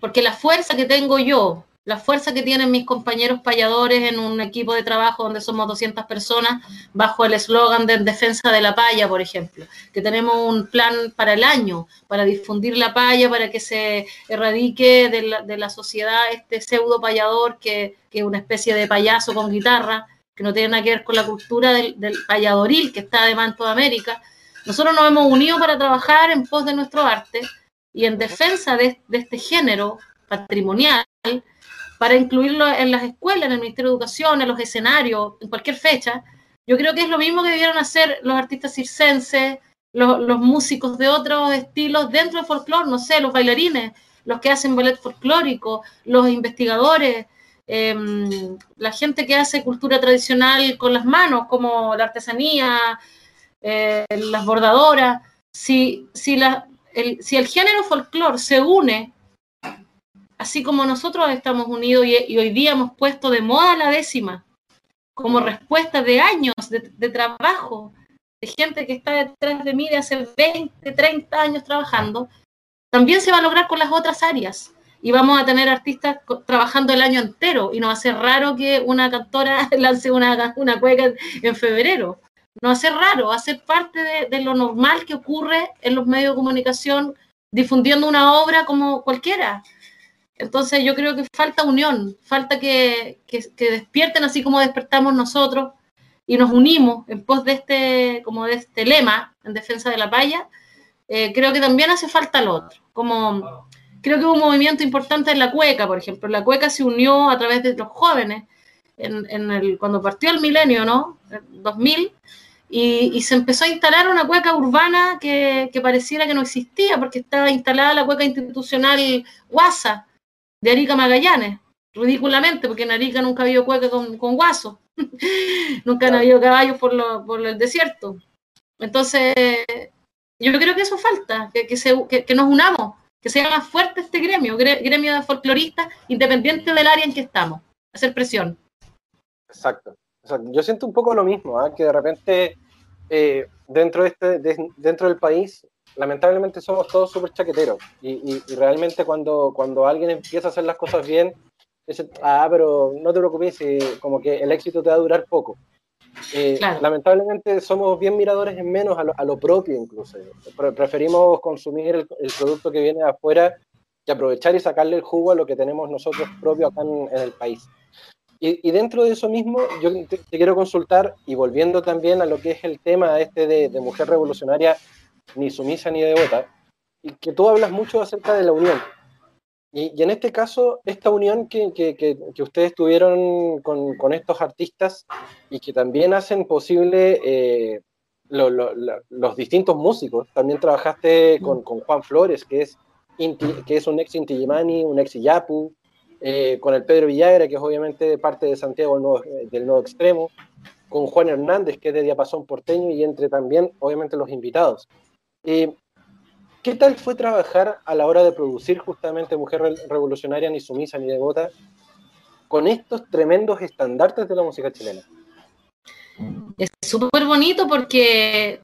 Porque la fuerza que tengo yo, la fuerza que tienen mis compañeros payadores en un equipo de trabajo donde somos 200 personas, bajo el eslogan de defensa de la paya, por ejemplo, que tenemos un plan para el año, para difundir la paya, para que se erradique de la, sociedad este pseudo payador que, es una especie de payaso con guitarra, que no tiene nada que ver con la cultura del, del payadoril que está además en toda América nosotros nos hemos unido para trabajar en pos de nuestro arte y en defensa de, este género patrimonial para incluirlo en las escuelas, en el Ministerio de Educación, en los escenarios, en cualquier fecha. Yo creo que es lo mismo que debieron hacer los artistas circenses, los, músicos de otros estilos dentro del folclore, no sé, los bailarines, los que hacen ballet folclórico, los investigadores, em, la gente que hace cultura tradicional con las manos, como la artesanía, eh, las bordadoras, si, si, la, el, si el género folclore se une, así como nosotros estamos unidos y, hoy día hemos puesto de moda la décima, como respuesta de años de, trabajo, de gente que está detrás de mí de hace 20, 30 años trabajando, también se va a lograr con las otras áreas. Y vamos a tener artistas trabajando el año entero. Y no va a ser raro que una cantora <laughs> lance una, una cueca en febrero no hace raro, hace parte de, lo normal que ocurre en los medios de comunicación difundiendo una obra como cualquiera. Entonces yo creo que falta unión, falta que, despierten así como despertamos nosotros y nos unimos en pos de este, como de este lema en defensa de la paya. Eh, creo que también hace falta lo otro. Como creo que hubo un movimiento importante en la cueca, por ejemplo. La cueca se unió a través de los jóvenes cuando partió el milenio, ¿no? 2000 y, se empezó a instalar una cueca urbana que, pareciera que no existía, porque estaba instalada la cueca institucional Guasa de Arica Magallanes, ridículamente, porque en Arica nunca ha habido cueca con, con guaso, <laughs> nunca han habido caballos por, lo, por el desierto. Entonces, yo creo que eso falta, que, que, se, que, nos unamos, que sea más fuerte este gremio, gremio de folcloristas, independiente del área en que estamos, hacer presión. Exacto. yo siento un poco lo mismo, ¿ah? que de repente eh, dentro, de este, dentro del país, lamentablemente somos todos súper chaqueteros. Y, realmente cuando, cuando alguien empieza a hacer las cosas bien, ah, pero no te preocupes, como que el éxito te va a durar poco. Eh, lamentablemente somos bien miradores en menos a lo, propio incluso. preferimos consumir el, producto que viene de afuera y aprovechar y sacarle el jugo a lo que tenemos nosotros propios acá en, el país. Y, dentro de eso mismo, yo te, quiero consultar, y volviendo también a lo que es el tema este de, de mujer revolucionaria, ni sumisa ni devota, y que tú hablas mucho acerca de la unión. Y, en este caso, esta unión que, que, ustedes tuvieron con, con, estos artistas y que también hacen posible eh, los distintos músicos. También trabajaste con, con Juan Flores, que es, que es un ex Inti Yimani, un ex Iyapu, eh, con el Pedro Villagra, que es obviamente parte de Santiago del Nuevo, del nuevo Extremo, con Juan Hernández, que es de Diapasón Porteño, y entre también, obviamente, los invitados. Eh, ¿Qué tal fue trabajar a la hora de producir justamente Mujer Revolucionaria, ni sumisa ni devota, con estos tremendos estandartes de la música chilena? Es súper bonito porque,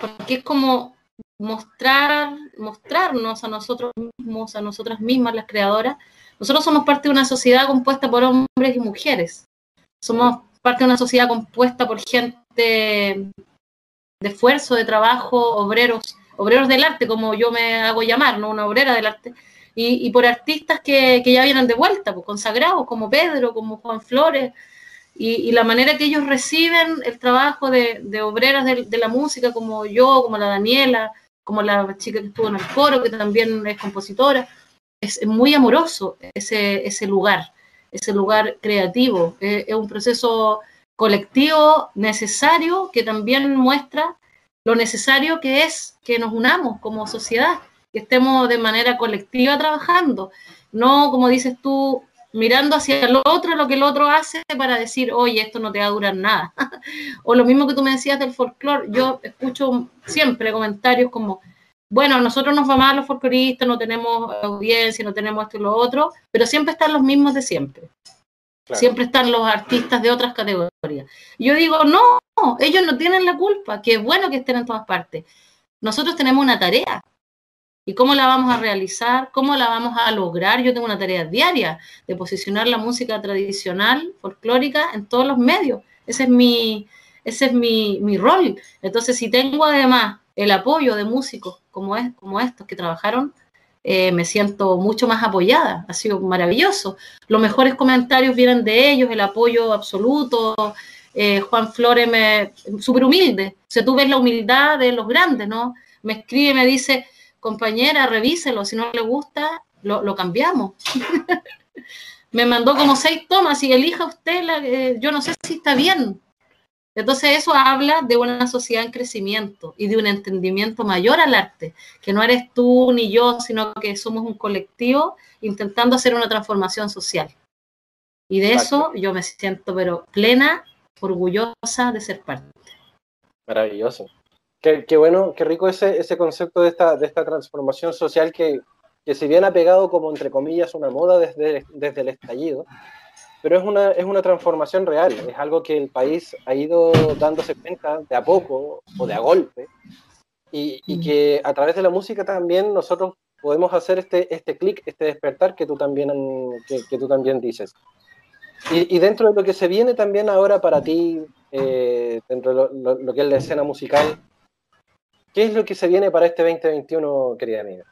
porque es como mostrar, mostrarnos a nosotros mismos, a nosotras mismas, las creadoras. Nosotros somos parte de una sociedad compuesta por hombres y mujeres. Somos parte de una sociedad compuesta por gente de esfuerzo, de trabajo, obreros obreros del arte, como yo me hago llamar, ¿no? Una obrera del arte. Y, por artistas que, ya vienen de vuelta, pues, consagrados, como Pedro, como Juan Flores, y, la manera que ellos reciben el trabajo de, obreras de, la música, como yo, como la Daniela, como la chica que estuvo en el coro, que también es compositora, es, muy amoroso ese, ese lugar, ese lugar creativo. es un proceso colectivo necesario que también muestra lo necesario que es que nos unamos como sociedad, que estemos de manera colectiva trabajando, no como dices tú, mirando hacia el otro lo que el otro hace para decir, oye, esto no te va a durar nada. <laughs> o lo mismo que tú me decías del folclore, yo escucho siempre comentarios como, bueno, a nosotros nos va mal los folcloristas, no tenemos audiencia, no tenemos esto y lo otro, pero siempre están los mismos de siempre. Siempre están los artistas de otras categorías. Yo digo, no, ellos no tienen la culpa, que es bueno que estén en todas partes. Nosotros tenemos una tarea. ¿Y cómo la vamos a realizar? ¿Cómo la vamos a lograr? Yo tengo una tarea diaria de posicionar la música tradicional, folclórica, en todos los medios. Ese es mi, ese es mi, mi rol. Entonces, si tengo además el apoyo de músicos como, es, como estos que trabajaron eh, me siento mucho más apoyada. Ha sido maravilloso. Los mejores comentarios vienen de ellos, el apoyo absoluto. Eh, Juan Flores me súper humilde. O tú ves la humildad de los grandes, ¿no? Me escribe, me dice, compañera, revíselo, si no le gusta, lo, cambiamos. <laughs> me mandó como seis tomas y elija usted, la, eh, yo no sé si está bien, entonces eso habla de una sociedad en crecimiento y de un entendimiento mayor al arte, que no eres tú ni yo, sino que somos un colectivo intentando hacer una transformación social. Y de eso yo me siento pero plena, orgullosa de ser parte. Maravilloso. Qué, bueno, qué rico ese, ese concepto de esta, de esta transformación social que, que si bien ha pegado como entre comillas una moda desde, desde el estallido, pero es una, es una transformación real, es algo que el país ha ido dándose cuenta de a poco o de a golpe, y, y que a través de la música también nosotros podemos hacer este, este clic, este despertar que tú también, que, que tú también dices. Y, y, dentro de lo que se viene también ahora para ti, eh, dentro de lo, lo, que es la escena musical, ¿qué es lo que se viene para este 2021, querida amiga?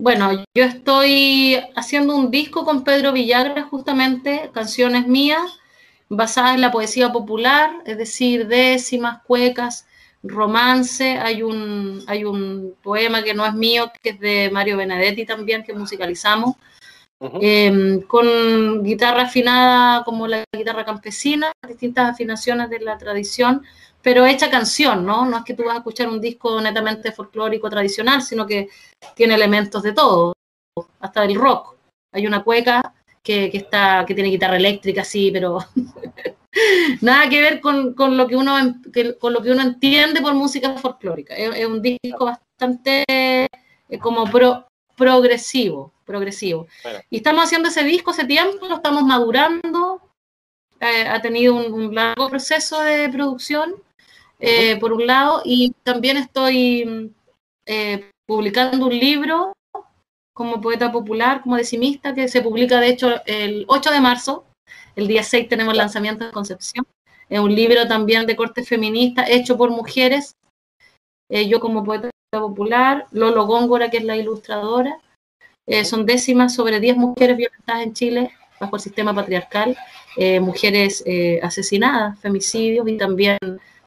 Bueno, yo estoy haciendo un disco con Pedro Villagra, justamente, canciones mías, basadas en la poesía popular, es decir, décimas, cuecas, romance. Hay un, hay un poema que no es mío, que es de Mario Benedetti también, que musicalizamos, em, con guitarra afinada como la guitarra campesina, distintas afinaciones de la tradición, pero hecha canción, ¿no? No es que tú vas a escuchar un disco netamente folclórico tradicional, sino que tiene elementos de todo, hasta del rock. Hay una cueca que, está, que tiene guitarra eléctrica, sí, pero <laughs> nada que ver con, lo que uno, con lo que uno entiende por música folclórica. Es, un disco bastante eh, como progresivo, progresivo. Y estamos haciendo ese disco hace tiempo, lo estamos madurando, eh, ha tenido un, largo proceso de producción eh, por un lado, y también estoy eh, publicando un libro como poeta popular, como decimista, que se publica de hecho el 8 de marzo. El día 6 tenemos el lanzamiento de Concepción. Es un libro también de corte feminista, hecho por mujeres. Eh, yo como poeta popular, Lolo Góngora, que es la ilustradora. Eh, son décimas sobre 10 mujeres violentadas en Chile bajo el sistema patriarcal, eh, mujeres asesinadas, femicidios y también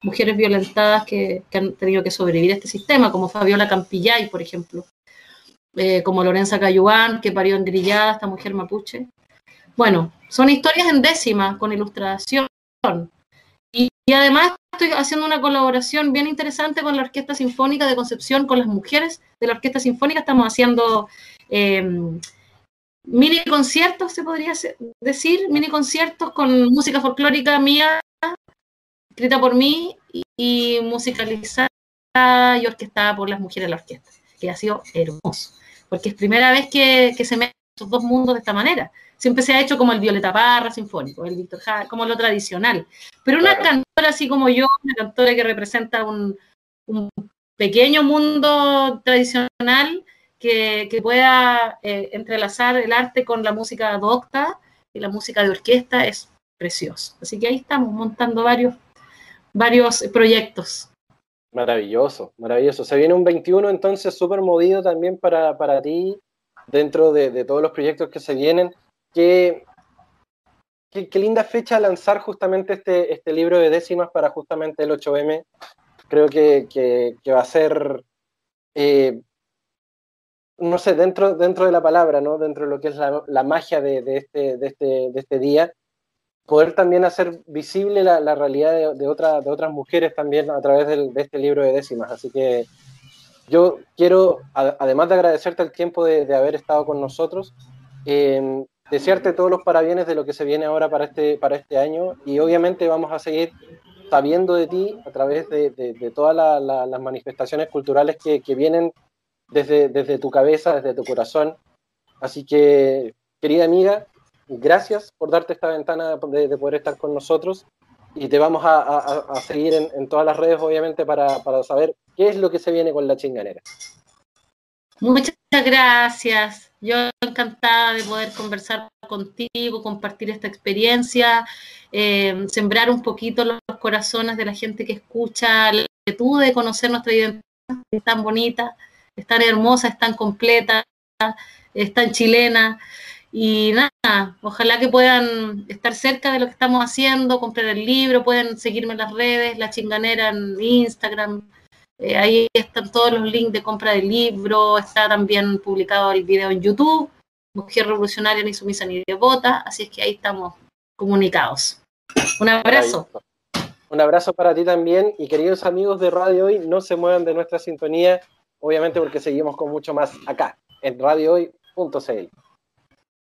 mujeres violentadas que, han tenido que sobrevivir a este sistema, como Fabiola Campillay, por ejemplo, eh, como Lorenza Cayuán, que parió en Grillada, esta mujer mapuche. Bueno, son historias en décima, con ilustración. Y, además estoy haciendo una colaboración bien interesante con la Orquesta Sinfónica de Concepción, con las mujeres de la Orquesta Sinfónica. Estamos haciendo em, mini conciertos, se podría decir, mini conciertos con música folclórica mía escrita por mí y, musicalizada y orquestada por las mujeres de la orquesta, que ha sido hermoso, porque es primera vez que, se meten estos dos mundos de esta manera. Siempre se ha hecho como el Violeta Parra sinfónico, el Víctor Jara, como lo tradicional. Pero una cantora así como yo, una cantora que representa un, pequeño mundo tradicional que, pueda eh, entrelazar el arte con la música docta y la música de orquesta es precioso. Así que ahí estamos montando varios varios proyectos. Maravilloso, maravilloso. Se viene un 21 entonces súper movido también para, para ti dentro de, todos los proyectos que se vienen. Qué, qué, linda fecha lanzar justamente este, este libro de décimas para justamente el 8M. Creo que, que, va a ser, eh, no sé, dentro, dentro de la palabra, ¿no? dentro de lo que es la, la magia de, de, este, de, este, de este día, poder también hacer visible la, realidad de, de, de, otras mujeres también a través de este libro de décimas. Así que yo quiero, además de agradecerte el tiempo de, haber estado con nosotros, eh, desearte todos los parabienes de lo que se viene ahora para este, para este año y obviamente vamos a seguir sabiendo de ti a través de, todas las manifestaciones culturales que, que vienen desde, desde tu cabeza, desde tu corazón. Así que, querida amiga, gracias por darte esta ventana de, poder estar con nosotros y te vamos a, seguir en, todas las redes, obviamente, para, saber qué es lo que se viene con la chinganera. Muchas gracias. Yo encantada de poder conversar contigo, compartir esta experiencia, eh, sembrar un poquito los corazones de la gente que escucha, la inquietud de conocer nuestra identidad, es tan bonita, es tan hermosa, es tan completa, es tan chilena. Y nada, ojalá que puedan estar cerca de lo que estamos haciendo, comprar el libro, pueden seguirme en las redes, La Chinganera en Instagram. Eh, ahí están todos los links de compra del libro, está también publicado el video en YouTube, Mujer Revolucionaria ni sumisa ni devota, así es que ahí estamos comunicados. Un abrazo. Un abrazo para ti también y queridos amigos de Radio Hoy, no se muevan de nuestra sintonía, obviamente porque seguimos con mucho más acá, en radiohoy.cl.